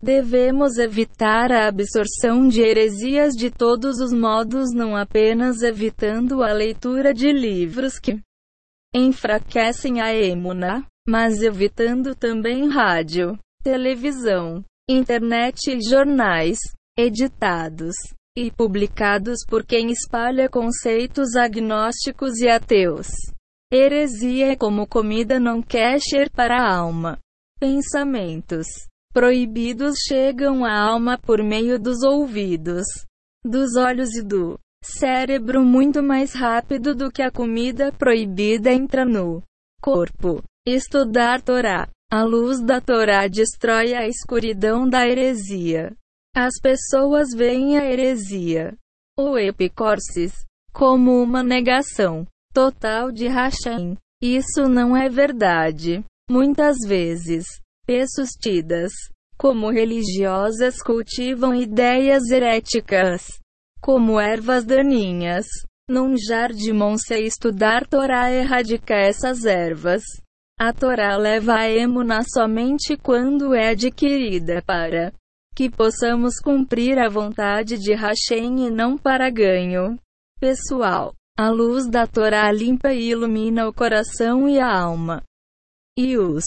Devemos evitar a absorção de heresias de todos os modos, não apenas evitando a leitura de livros que enfraquecem a emuna, mas evitando também rádio, televisão, internet e jornais, editados e publicados por quem espalha conceitos agnósticos e ateus. Heresia é como comida não kosher para a alma. Pensamentos proibidos chegam à alma por meio dos ouvidos, dos olhos e do cérebro muito mais rápido do que a comida proibida entra no corpo. Estudar Torá. A luz da Torá destrói a escuridão da heresia. As pessoas veem a heresia, ou epicorsis, como uma negação total de Hashem. Isso não é verdade. Muitas vezes, pessoas tidas como religiosas cultivam ideias heréticas como ervas daninhas. Num jardim se estudar Torá erradica essas ervas. A Torá leva a emuna somente quando é adquirida para que possamos cumprir a vontade de Hashem e não para ganho pessoal. A luz da Torá limpa e ilumina o coração e a alma. E os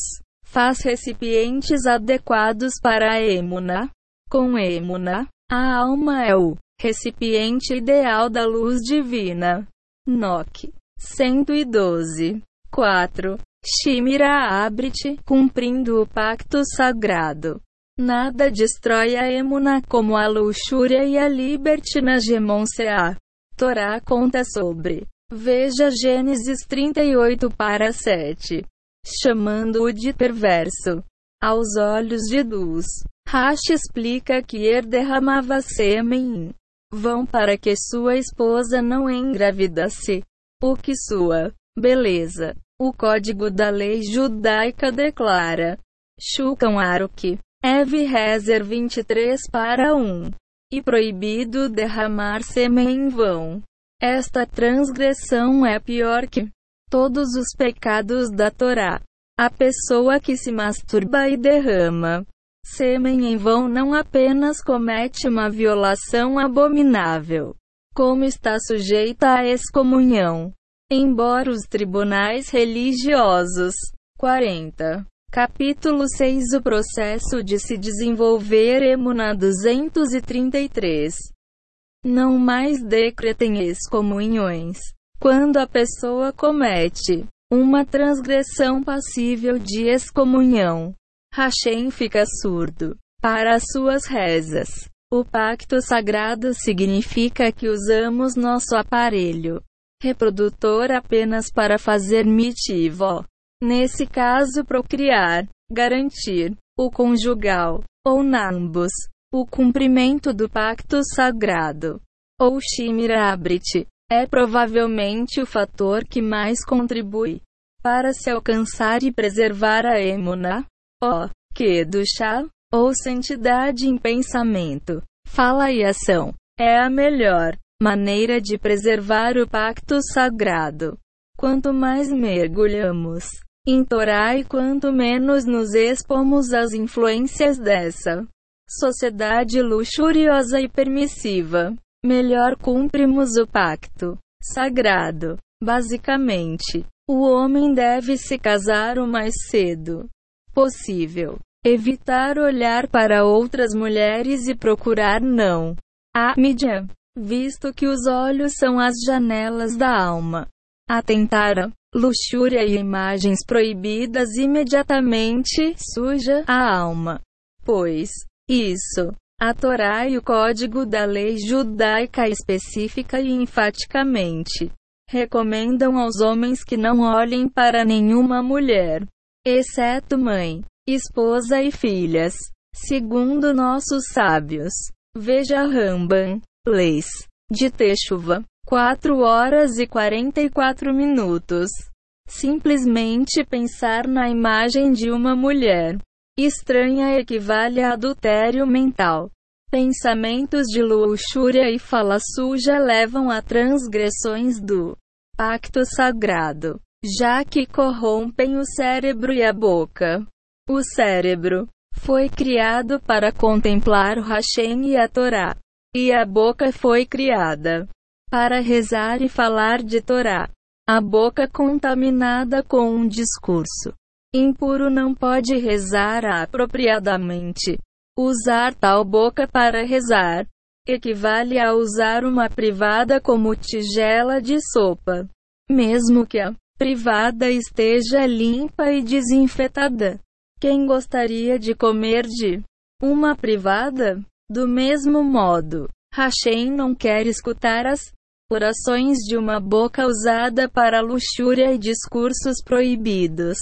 Faz recipientes adequados para a emuna. Com emuna, a alma é o recipiente ideal da luz divina. Noque 112. 4. Shimira abre-te, cumprindo o pacto sagrado. Nada destrói a emuna como a luxúria e a libertina gemonseá. Torá conta sobre. Veja Gênesis 38 para 7. Chamando-o de perverso. Aos olhos de Duz. Rashi explica que Er derramava sêmen vão para que sua esposa não engravidasse. O que sua beleza. O código da lei judaica declara. Shulchan Aruch. Ev Rezer 23 para 1. E proibido derramar sêmen em vão. Esta transgressão é pior que todos os pecados da Torá. A pessoa que se masturba e derrama sêmen em vão não apenas comete uma violação abominável, como está sujeita à excomunhão. Embora os tribunais religiosos 40 Capítulo 6 O processo de se desenvolver Emuna 233 Não mais decretem excomunhões. Quando a pessoa comete uma transgressão passível de excomunhão, Hashem fica surdo para as suas rezas. O pacto sagrado significa que usamos nosso aparelho reprodutor apenas para fazer mitivó. Nesse caso, procriar, garantir o conjugal, ou nambus, o cumprimento do pacto sagrado, ou shimirabrit, é provavelmente o fator que mais contribui para se alcançar e preservar a emuna, o que do chá, ou santidade em pensamento, fala e ação, é a melhor maneira de preservar o pacto sagrado. Quanto mais mergulhamos em Torá e quanto menos nos expomos às influências dessa sociedade luxuriosa e permissiva, melhor cumprimos o pacto sagrado. Basicamente, o homem deve se casar o mais cedo possível, evitar olhar para outras mulheres e procurar não a mídia, visto que os olhos são as janelas da alma. Atentar luxúria e imagens proibidas imediatamente suja a alma. Pois, isso, a Torá e o código da lei judaica específica e enfaticamente recomendam aos homens que não olhem para nenhuma mulher, exceto mãe, esposa e filhas, segundo nossos sábios. Veja Ramban, Leis, de Techuva, 4 horas e 44 minutos. Simplesmente pensar na imagem de uma mulher estranha equivale a adultério mental. Pensamentos de luxúria e fala suja levam a transgressões do pacto sagrado, já que corrompem o cérebro e a boca. O cérebro foi criado para contemplar o Hashem e a Torá, e a boca foi criada para rezar e falar de Torá. A boca contaminada com um discurso impuro não pode rezar apropriadamente. Usar tal boca para rezar equivale a usar uma privada como tigela de sopa, mesmo que a privada esteja limpa e desinfetada. Quem gostaria de comer de uma privada? Do mesmo modo, Hashem não quer escutar as orações de uma boca usada para luxúria e discursos proibidos.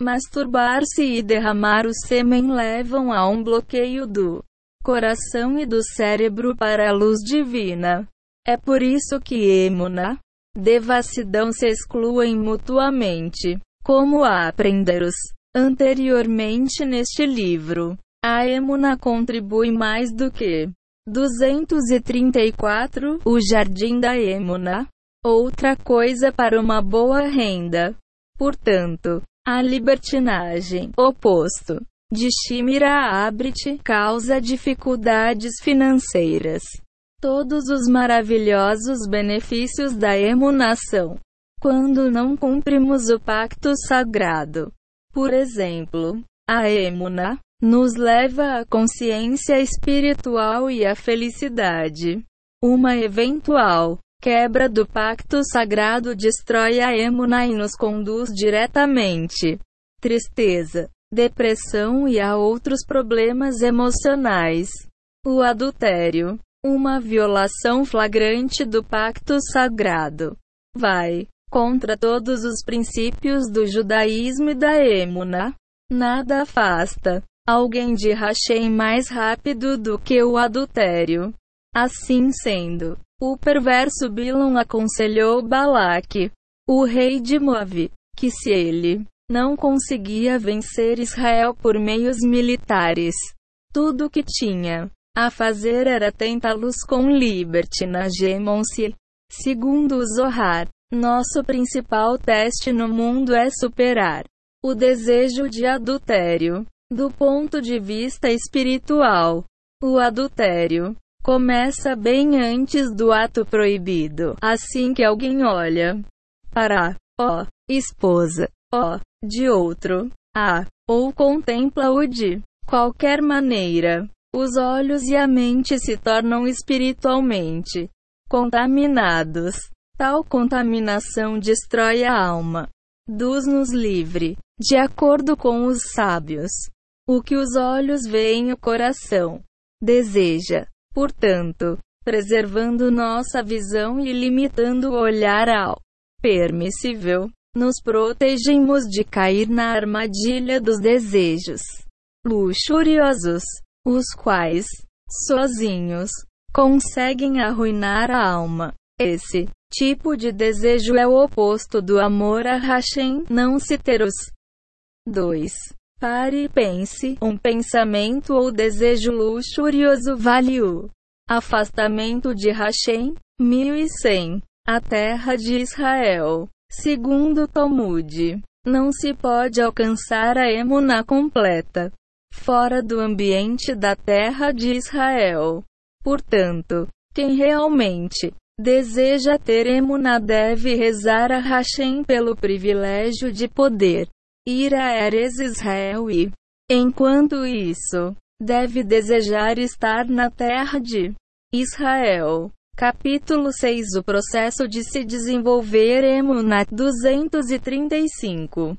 Masturbar-se e derramar o sêmen levam a um bloqueio do coração e do cérebro para a luz divina. É por isso que emuna, devassidão se excluem mutuamente. Como aprendemos anteriormente neste livro, a emuna contribui mais do que 234 O Jardim da Emuna. Outra coisa para uma boa renda. Portanto, a libertinagem, oposto de Shimira Abrit, causa dificuldades financeiras. Todos os maravilhosos benefícios da emunação. Quando não cumprimos o pacto sagrado, Por exemplo, a emuna nos leva à consciência espiritual e à felicidade. Uma eventual quebra do pacto sagrado destrói a emuna e nos conduz diretamente. Tristeza, depressão e a outros problemas emocionais. O adultério, uma violação flagrante do pacto sagrado, vai contra todos os princípios do judaísmo e da emuna. Nada afasta alguém de Hashem mais rápido do que o adultério. Assim sendo, o perverso Bilon aconselhou Balaque, o rei de Moav, que se ele não conseguia vencer Israel por meios militares, tudo o que tinha a fazer era tentá-los com libertinagem. Segundo o Zohar, nosso principal teste no mundo é superar o desejo de adultério. Do ponto de vista espiritual, o adultério começa bem antes do ato proibido. Assim que alguém olha para a esposa ó de outro a ou contempla-o de qualquer maneira, os olhos e a mente se tornam espiritualmente contaminados. Tal contaminação destrói a alma. Dos-nos livre, de acordo com os sábios. O que os olhos veem o coração deseja. Portanto, preservando nossa visão e limitando o olhar ao permissível, nos protegemos de cair na armadilha dos desejos luxuriosos, os quais, sozinhos, conseguem arruinar a alma. Esse tipo de desejo é o oposto do amor a Hashem, não se ter os 2. Pare e pense. Um pensamento ou desejo luxurioso vale o afastamento de Hashem, 1100. A terra de Israel. Segundo Talmud, não se pode alcançar a emuna completa fora do ambiente da terra de Israel. Portanto, quem realmente deseja ter emuna deve rezar a Hashem pelo privilégio de poder ir a Eres Israel e, enquanto isso, deve desejar estar na terra de Israel. Capítulo 6 O processo de se desenvolver Emunat 235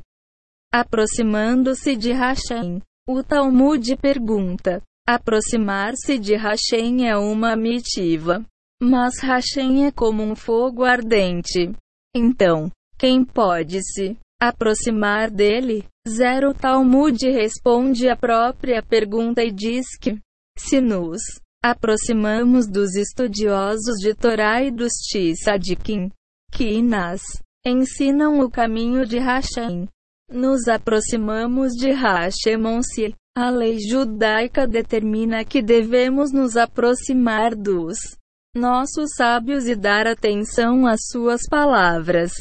Aproximando-se de Hashem. O Talmud pergunta: Aproximar-se de Hashem é uma mitiva. Mas Hashem é como um fogo ardente. Então, quem pode se aproximar dele? Zero Talmud responde a própria pergunta e diz que, se nos aproximamos dos estudiosos de Torá e dos Tzadikim, que nas ensinam o caminho de Hashem, nos aproximamos de Hashemonsi. A lei judaica determina que devemos nos aproximar dos nossos sábios e dar atenção às suas palavras.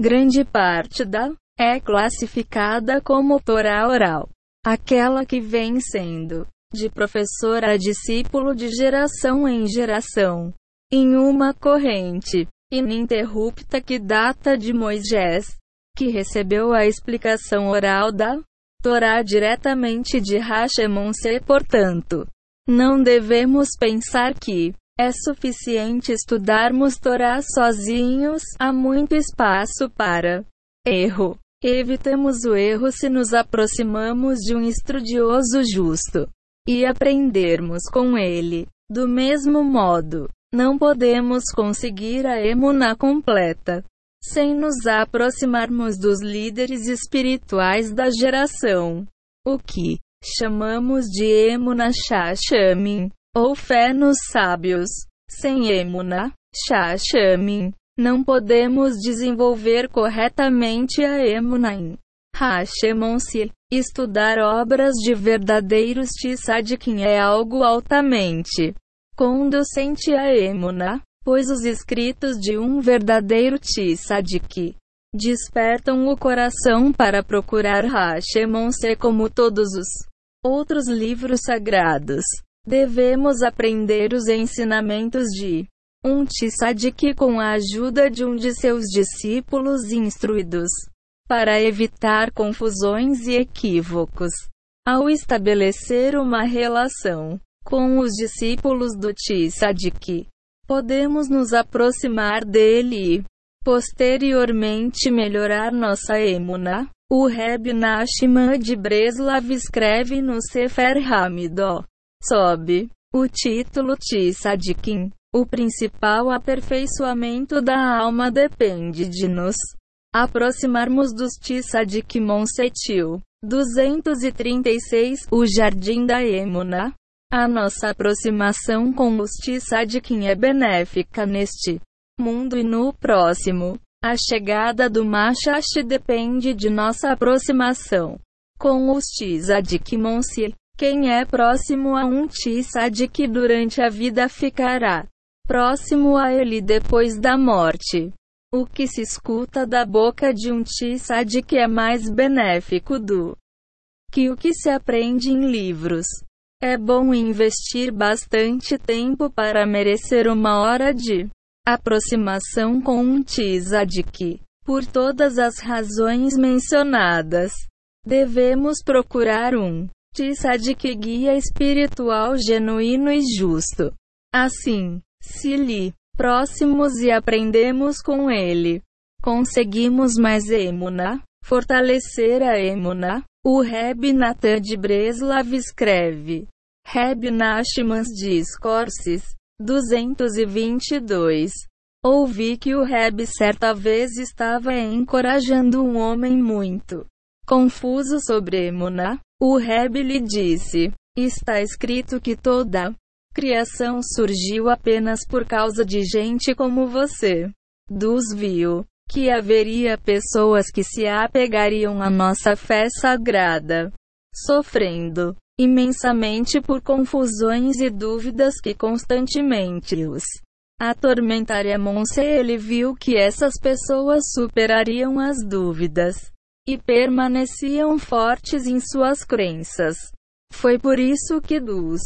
Grande parte da é classificada como Torá oral, aquela que vem sendo de professor a discípulo de geração em geração, em uma corrente ininterrupta que data de Moisés, que recebeu a explicação oral da Torá diretamente de Hashemon-se, portanto, não devemos pensar que é suficiente estudarmos Torá sozinhos, há muito espaço para erro. Evitamos o erro se nos aproximamos de um estudioso justo e aprendermos com ele. Do mesmo modo, não podemos conseguir a emuna completa sem nos aproximarmos dos líderes espirituais da geração. O que chamamos de emuna shashamin, ou fé nos sábios. Sem emuna shashamin, não podemos desenvolver corretamente a Emunaim. Hashemon-se. Estudar obras de verdadeiros Tzadikim é algo altamente conducente a Emuna, pois os escritos de um verdadeiro Tzadik despertam o coração para procurar Hashemon-se como todos os outros livros sagrados. Devemos aprender os ensinamentos de um tzadik com a ajuda de um de seus discípulos instruídos. para evitar confusões e equívocos. Ao estabelecer uma relação com os discípulos do Tzadik, podemos nos aproximar dele e, posteriormente melhorar nossa emuna. O Reb Nachman de Breslav escreve no Sefer Hamidó. Sob o título Tzadikim. O principal aperfeiçoamento da alma depende de nos aproximarmos dos Tzadik Monsetil. 236 O Jardim da Emuna. A nossa aproximação com os Tzadikim é benéfica neste mundo e no próximo. A chegada do Machash depende de nossa aproximação com os Tzadik Monsi. Quem é próximo a um Tzadik durante a vida ficará próximo a ele depois da morte. O que se escuta da boca de um Tzadik é mais benéfico do que o que se aprende em livros. É bom investir bastante tempo para merecer uma hora de aproximação com um Tzadik. Por todas as razões mencionadas, devemos procurar um Tzadik guia espiritual genuíno e justo. Assim, se lhe próximos e aprendemos com ele, conseguimos mais emuna, fortalecer a emuna, o Reb Natan de Breslav escreve. Reb Nachmans Discourses, 222. Ouvi que o Reb certa vez estava encorajando um homem muito confuso sobre Emuna. O Reb lhe disse: Está escrito que toda criação surgiu apenas por causa de gente como você. Dus viu que haveria pessoas que se apegariam à nossa fé sagrada, sofrendo imensamente por confusões e dúvidas que constantemente os atormentariam. Se ele viu que essas pessoas superariam as dúvidas e permaneciam fortes em suas crenças. Foi por isso que Dus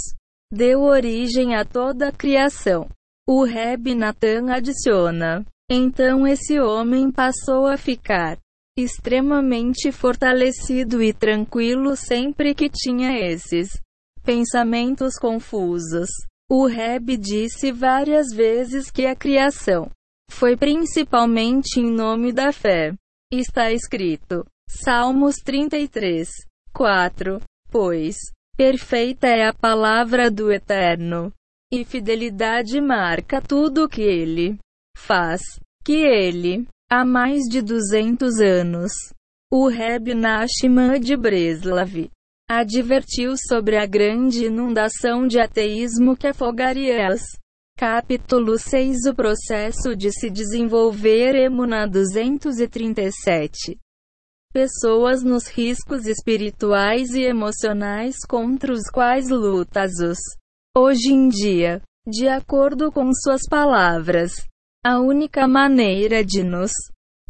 deu origem a toda a criação. O Reb Natan adiciona. Então esse homem passou a ficar extremamente fortalecido e tranquilo sempre que tinha esses pensamentos confusos. O Reb disse várias vezes que a criação foi principalmente em nome da fé. Está escrito. Salmos 33, 4. Pois, perfeita é a palavra do Eterno, e fidelidade marca tudo o que ele faz que ele, há mais de 200 anos, o Reb Nachman de Breslav, advertiu sobre a grande inundação de ateísmo que afogaria as. Capítulo 6 O processo de se desenvolver Emuna 237 Pessoas nos riscos espirituais e emocionais contra os quais lutas os. Hoje em dia, de acordo com suas palavras, a única maneira de nos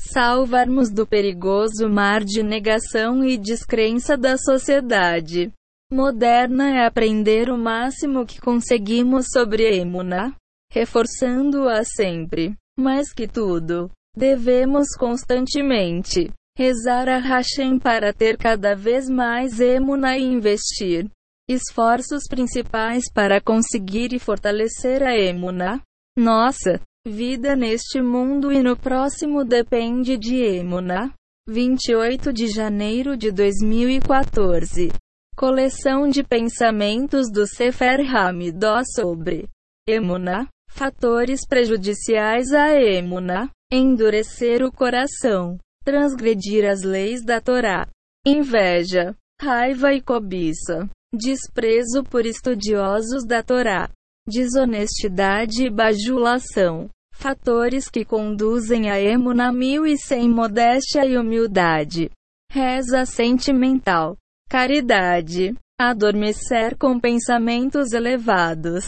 salvarmos do perigoso mar de negação e descrença da sociedade moderna é aprender o máximo que conseguimos sobre Emuna, reforçando-a sempre. Mais que tudo, devemos constantemente rezar a Hashem para ter cada vez mais Emuna e investir esforços principais para conseguir e fortalecer a Emuna. Nossa, Vida neste mundo e no próximo depende de Emuna. 28 de janeiro de 2014. Coleção de pensamentos do Sefer Hamidó sobre Emuna. Fatores prejudiciais a Emuna. Endurecer o coração. Transgredir as leis da Torá. Inveja. Raiva e cobiça. Desprezo por estudiosos da Torá desonestidade e bajulação. Fatores que conduzem a emuna mil e sem modéstia e humildade. Reza sentimental. Caridade. Adormecer com pensamentos elevados.